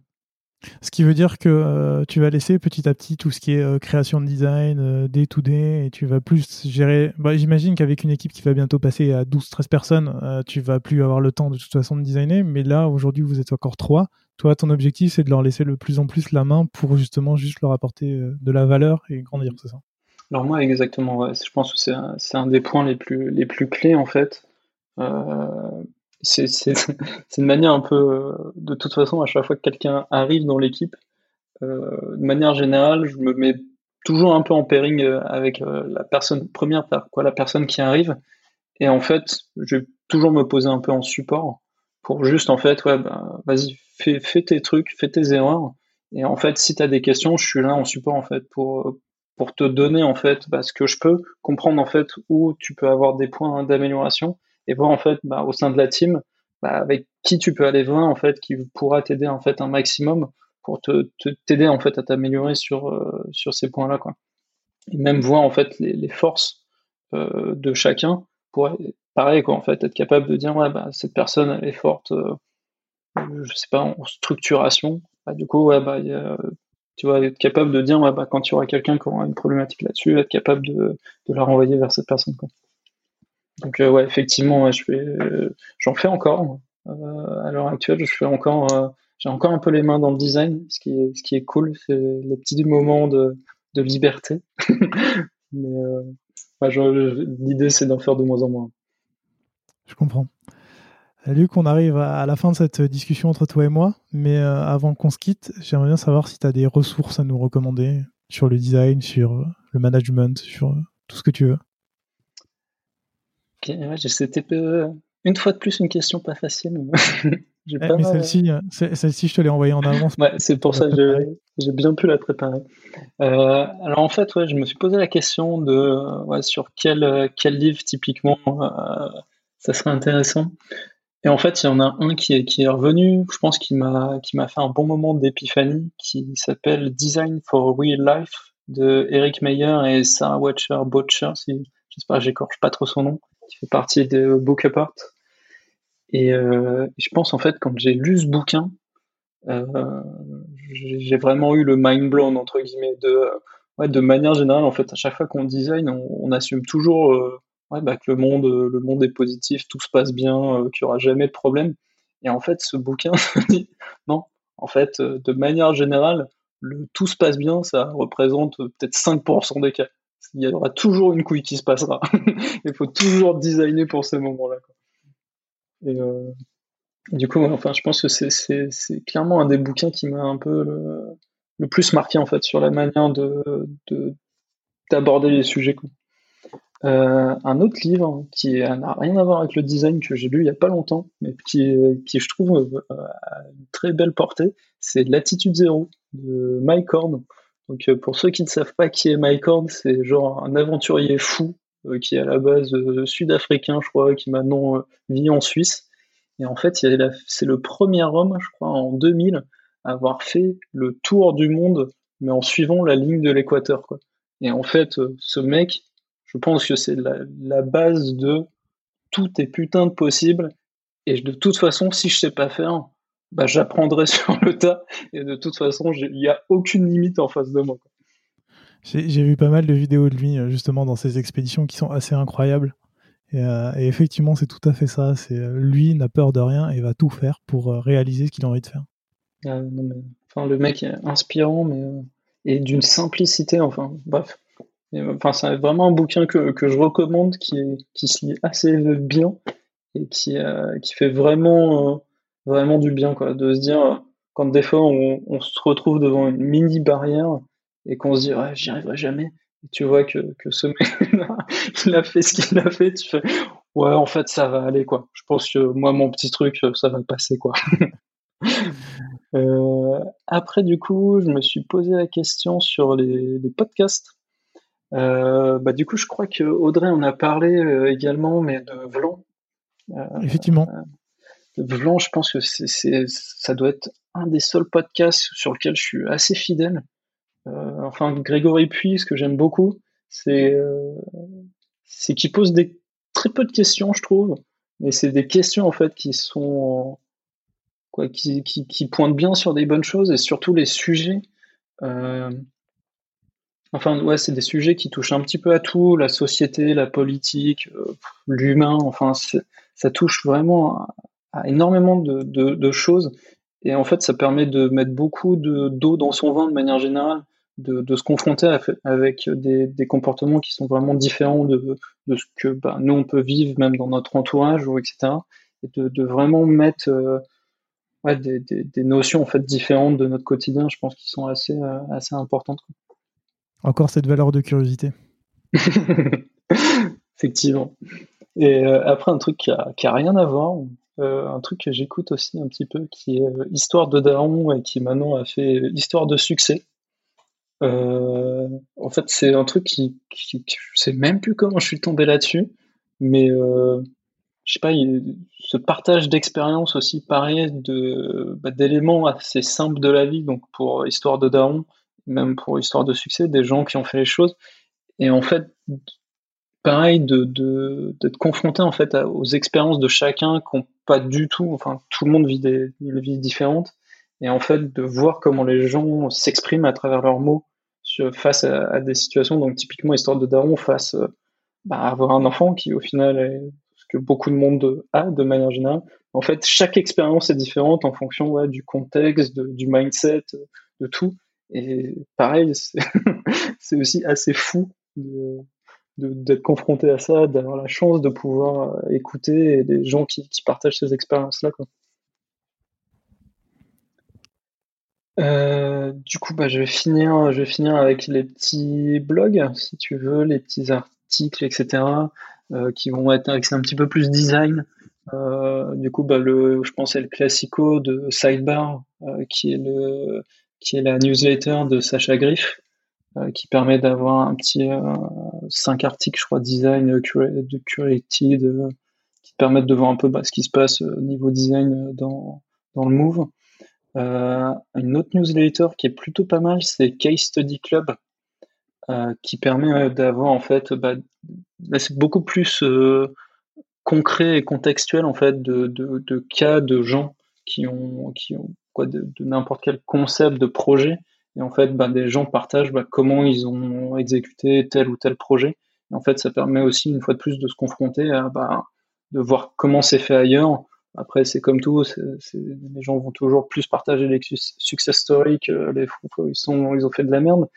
Ce qui veut dire que euh, tu vas laisser petit à petit tout ce qui est euh, création de design, euh, day to day, et tu vas plus gérer. Bah, J'imagine qu'avec une équipe qui va bientôt passer à 12-13 personnes, tu vas plus avoir le temps de toute façon de designer. Mais là, aujourd'hui, vous êtes encore trois. Toi, ton objectif, c'est de leur laisser le plus en plus la main pour justement juste leur apporter de la valeur et grandir, c'est ça? Alors moi, exactement. Je pense que c'est un, un, des points les plus, les plus clés en fait c'est une manière un peu, euh, de toute façon, à chaque fois que quelqu'un arrive dans l'équipe, euh, de manière générale, je me mets toujours un peu en pairing euh, avec la personne première, quoi, la personne qui arrive. Et en fait, je vais toujours me poser un peu en support pour juste, en fait, ouais, bah, vas-y, fais, fais tes trucs, fais tes erreurs. Et en fait, si tu as des questions, je suis là en support, en fait, pour, pour te donner, en fait, bah, ce que je peux, comprendre, en fait, où tu peux avoir des points d'amélioration et voir en fait bah, au sein de la team bah, avec qui tu peux aller voir en fait qui pourra t'aider en fait un maximum pour te t'aider en fait à t'améliorer sur euh, sur ces points là quoi. Et même voir en fait les, forces euh, de chacun pour pareil quoi en fait être capable de dire ouais bah cette personne est forte euh, je sais pas en structuration. Bah, du coup ouais bah y tu vas être capable de dire ouais bah quand tu auras quelqu'un qui aura une problématique là-dessus être capable de, de la renvoyer vers cette personne donc euh, ouais, effectivement, je fais, euh, j'en fais encore. Euh, à l'heure actuelle, je fais encore, j'ai encore un peu les mains dans le design, ce qui est, ce qui est cool, c'est les petits moments de, de liberté. Mais l'idée, c'est d'en faire de moins en moins. Je comprends. Luc, on arrive à la fin de cette discussion entre toi et moi, mais avant qu'on se quitte, j'aimerais bien savoir si tu as des ressources à nous recommander sur le design, sur le management, sur tout ce que tu veux. C'était une fois de plus une question pas facile. Eh, mais celle-ci, euh, celle-ci, je te l'ai envoyée en avance. ouais, c'est pour ça que j'ai bien pu la préparer. Euh, alors en fait, ouais, je me suis posé la question de ouais, sur quel, quel livre typiquement euh, ça serait intéressant. Et en fait, il y en a un qui est, qui est revenu, je pense qu'il m'a, qui m'a fait un bon moment d'épiphanie, qui s'appelle Design for Real Life de Eric Meyer et Sarah Watcher Butcher, si, j'espère que j'écorche pas trop son nom, qui fait partie de Book Apart. Et euh, je pense en fait quand j'ai lu ce bouquin, euh, j'ai vraiment eu le mind blown entre guillemets de de manière générale en fait à chaque fois qu'on design on, assume toujours euh, bah, que le monde le monde est positif tout se passe bien qu'il y aura jamais de problème et en fait ce bouquin dit non en fait de manière générale le tout se passe bien ça représente peut-être 5% des cas il y aura toujours une couille qui se passera il faut toujours designer pour ces moments là quoi. Et euh, du coup, enfin, je pense que c'est clairement un des bouquins qui m'a un peu le, plus marqué en fait sur la manière de d'aborder les sujets. Euh, un autre livre qui n'a rien à voir avec le design que j'ai lu il y a pas longtemps, mais qui, je trouve euh, a une très belle portée, c'est L'attitude zéro de Mike Horn. Donc pour ceux qui ne savent pas qui est Mike Horn, c'est genre un aventurier fou euh, qui est à la base euh, sud-africain, je crois, qui maintenant euh, vit en Suisse. Et en fait, c'est le premier homme, je crois, en 2000, à avoir fait le tour du monde, mais en suivant la ligne de l'équateur. Et en fait, ce mec, je pense que c'est la, base de tout est putain de possible. Et de toute façon, si je sais pas faire, bah, j'apprendrai sur le tas. Et de toute façon, il n'y a aucune limite en face de moi. J'ai vu pas mal de vidéos de lui euh, justement dans ses expéditions qui sont assez incroyables. Et, euh, effectivement, c'est tout à fait ça. C'est euh, lui n'a peur de rien et va tout faire pour réaliser ce qu'il a envie de faire. Enfin, le mec est inspirant, mais et d'une simplicité. Enfin, bref. enfin, c'est vraiment un bouquin que, que je recommande, qui, est, qui se lit assez bien et qui, qui fait vraiment, vraiment du bien, quoi. De se dire, quand des fois on, on se retrouve devant une mini barrière et qu'on se dit ouais, j'y arriverai jamais. Et tu vois que, que ce mec il a fait ce qu'il a fait, tu fais ouais en fait ça va aller quoi. Je pense que moi mon petit truc ça va passer quoi. euh, après du coup je me suis posé la question sur les, les podcasts. Euh, bah du coup je crois que Audrey en a parlé euh, également mais de Vlan. Euh, Effectivement. Vlan je pense que c'est ça doit être un des seuls podcasts sur lequel je suis assez fidèle euh, enfin, Grégory Puy, ce que j'aime beaucoup, c'est euh, qu'il pose très peu de questions, je trouve, mais c'est des questions en fait qui sont qui, pointent bien sur des bonnes choses et surtout les sujets. Euh, enfin, ouais, c'est des sujets qui touchent un petit peu à tout, la société, la politique, l'humain. Enfin, ça touche vraiment à, énormément de, de, de, choses. Et en fait, ça permet de mettre beaucoup d'eau dans son vin de manière générale de, se confronter avec des, comportements qui sont vraiment différents de, ce que bah, nous on peut vivre même dans notre entourage ou etc. Et de, vraiment mettre euh, des, notions en fait différentes de notre quotidien, je pense, qui sont assez, euh, assez importantes. Encore cette valeur de curiosité. Effectivement. Et euh, après un truc qui a, qui a rien à voir, un truc que j'écoute aussi un petit peu, qui est Histoire de Daron et qui maintenant a fait Histoire de succès. Euh, en fait, c'est un truc qui, qui, je sais même plus comment je suis tombé là-dessus, mais euh, je sais pas, ce partage d'expérience aussi, pareil, de bah, d'éléments assez simples de la vie, donc pour histoire de Daron, même pour histoire de succès, des gens qui ont fait les choses, et en fait, pareil, de d'être confronté en fait aux expériences de chacun qui n'ont pas du tout, enfin, tout le monde vit des, vies différentes, et en fait, de voir comment les gens s'expriment à travers leurs mots face à, des situations, donc typiquement histoire de daron face euh, bah, à avoir un enfant qui au final est ce que beaucoup de monde a de manière générale. En fait, chaque expérience est différente en fonction ouais, du contexte, du mindset, de tout. Et pareil, c'est aussi assez fou d'être confronté à ça, d'avoir la chance de pouvoir euh, écouter des gens qui, partagent ces expériences-là. Euh, du coup, bah, je vais finir, avec les petits blogs, si tu veux, les petits articles, etc. qui vont être axés un petit peu plus design. du coup, bah, le, je pense c'est le classico de Sidebar, qui est la newsletter de Sacha Griff, qui permet d'avoir un petit 5 articles, je crois, design de curated, qui permettent de voir un peu bah, ce qui se passe au niveau design dans, dans le Move. Euh, une autre newsletter qui est plutôt pas mal, c'est Case Study Club, euh, qui permet euh, d'avoir en fait, bah, c'est beaucoup plus concret et contextuel en fait de, de, cas de gens qui ont, qui ont quoi, de n'importe quel concept de projet. Et en fait, bah, des gens partagent bah, comment ils ont exécuté tel ou tel projet. Et en fait, ça permet aussi une fois de plus de se confronter à bah, de voir comment c'est fait ailleurs après, c'est comme tout, les gens vont toujours plus partager les success stories les fous, ils, sont, ils ont fait de la merde,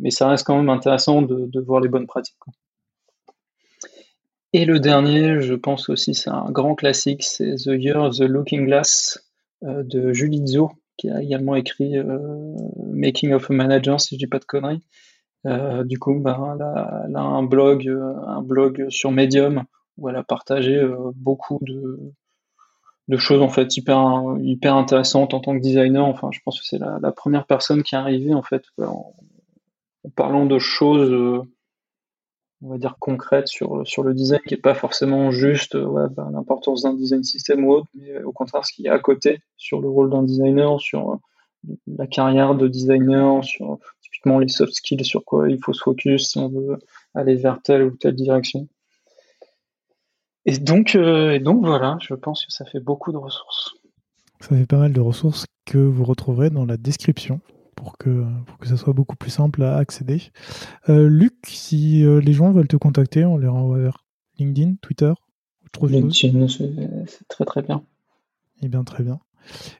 mais ça reste quand même intéressant de, voir les bonnes pratiques. Et le dernier, je pense aussi, c'est un grand classique, c'est The Year the Looking Glass euh, de Julie Zo, qui a également écrit euh, Making of a Manager, si je dis pas de conneries. Euh, du coup, ben, elle, a, un blog, un blog sur Medium où elle a partagé beaucoup de, de choses en fait hyper hyper intéressantes en tant que designer. Enfin, je pense que c'est la, première personne qui est arrivée en fait en, parlant de choses, euh, on va dire concrètes sur sur le design, qui est pas forcément juste euh, bah, l'importance d'un design système ou autre, mais au contraire ce qu'il y a à côté sur le rôle d'un designer, sur euh, la carrière de designer, sur typiquement les soft skills, sur quoi il faut se focus si on veut aller vers telle ou telle direction. Et donc, euh, et donc voilà, je pense que ça fait beaucoup de ressources. Ça fait pas mal de ressources que vous retrouverez dans la description pour que, pour que ça soit beaucoup plus simple à accéder. Euh, Luc, si euh, les gens veulent te contacter, on les renvoie vers LinkedIn, Twitter LinkedIn, c'est très très bien. Eh bien, très bien.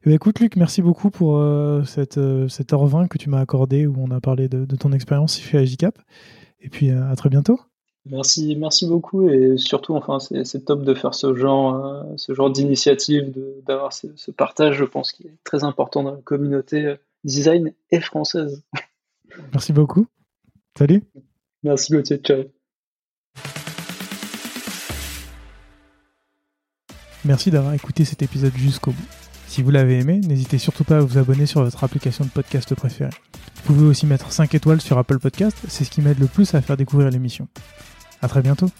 Eh bien écoute, Luc, merci beaucoup pour cette, cette heure 20 que tu m'as accordé où on a parlé de, de ton expérience chez Agicap. Et puis à très bientôt. Merci, merci beaucoup et surtout, enfin, c'est top de faire ce genre, euh, ce genre d'initiative, d'avoir ce, ce, partage, je pense, qui est très important dans la communauté euh, design et française. Merci beaucoup. Salut. Merci Gauthier, ciao. Merci d'avoir écouté cet épisode jusqu'au bout. Si vous l'avez aimé, n'hésitez surtout pas à vous abonner sur votre application de podcast préférée. Vous pouvez aussi mettre 5 étoiles sur Apple Podcast, c'est ce qui m'aide le plus à faire découvrir l'émission. À très bientôt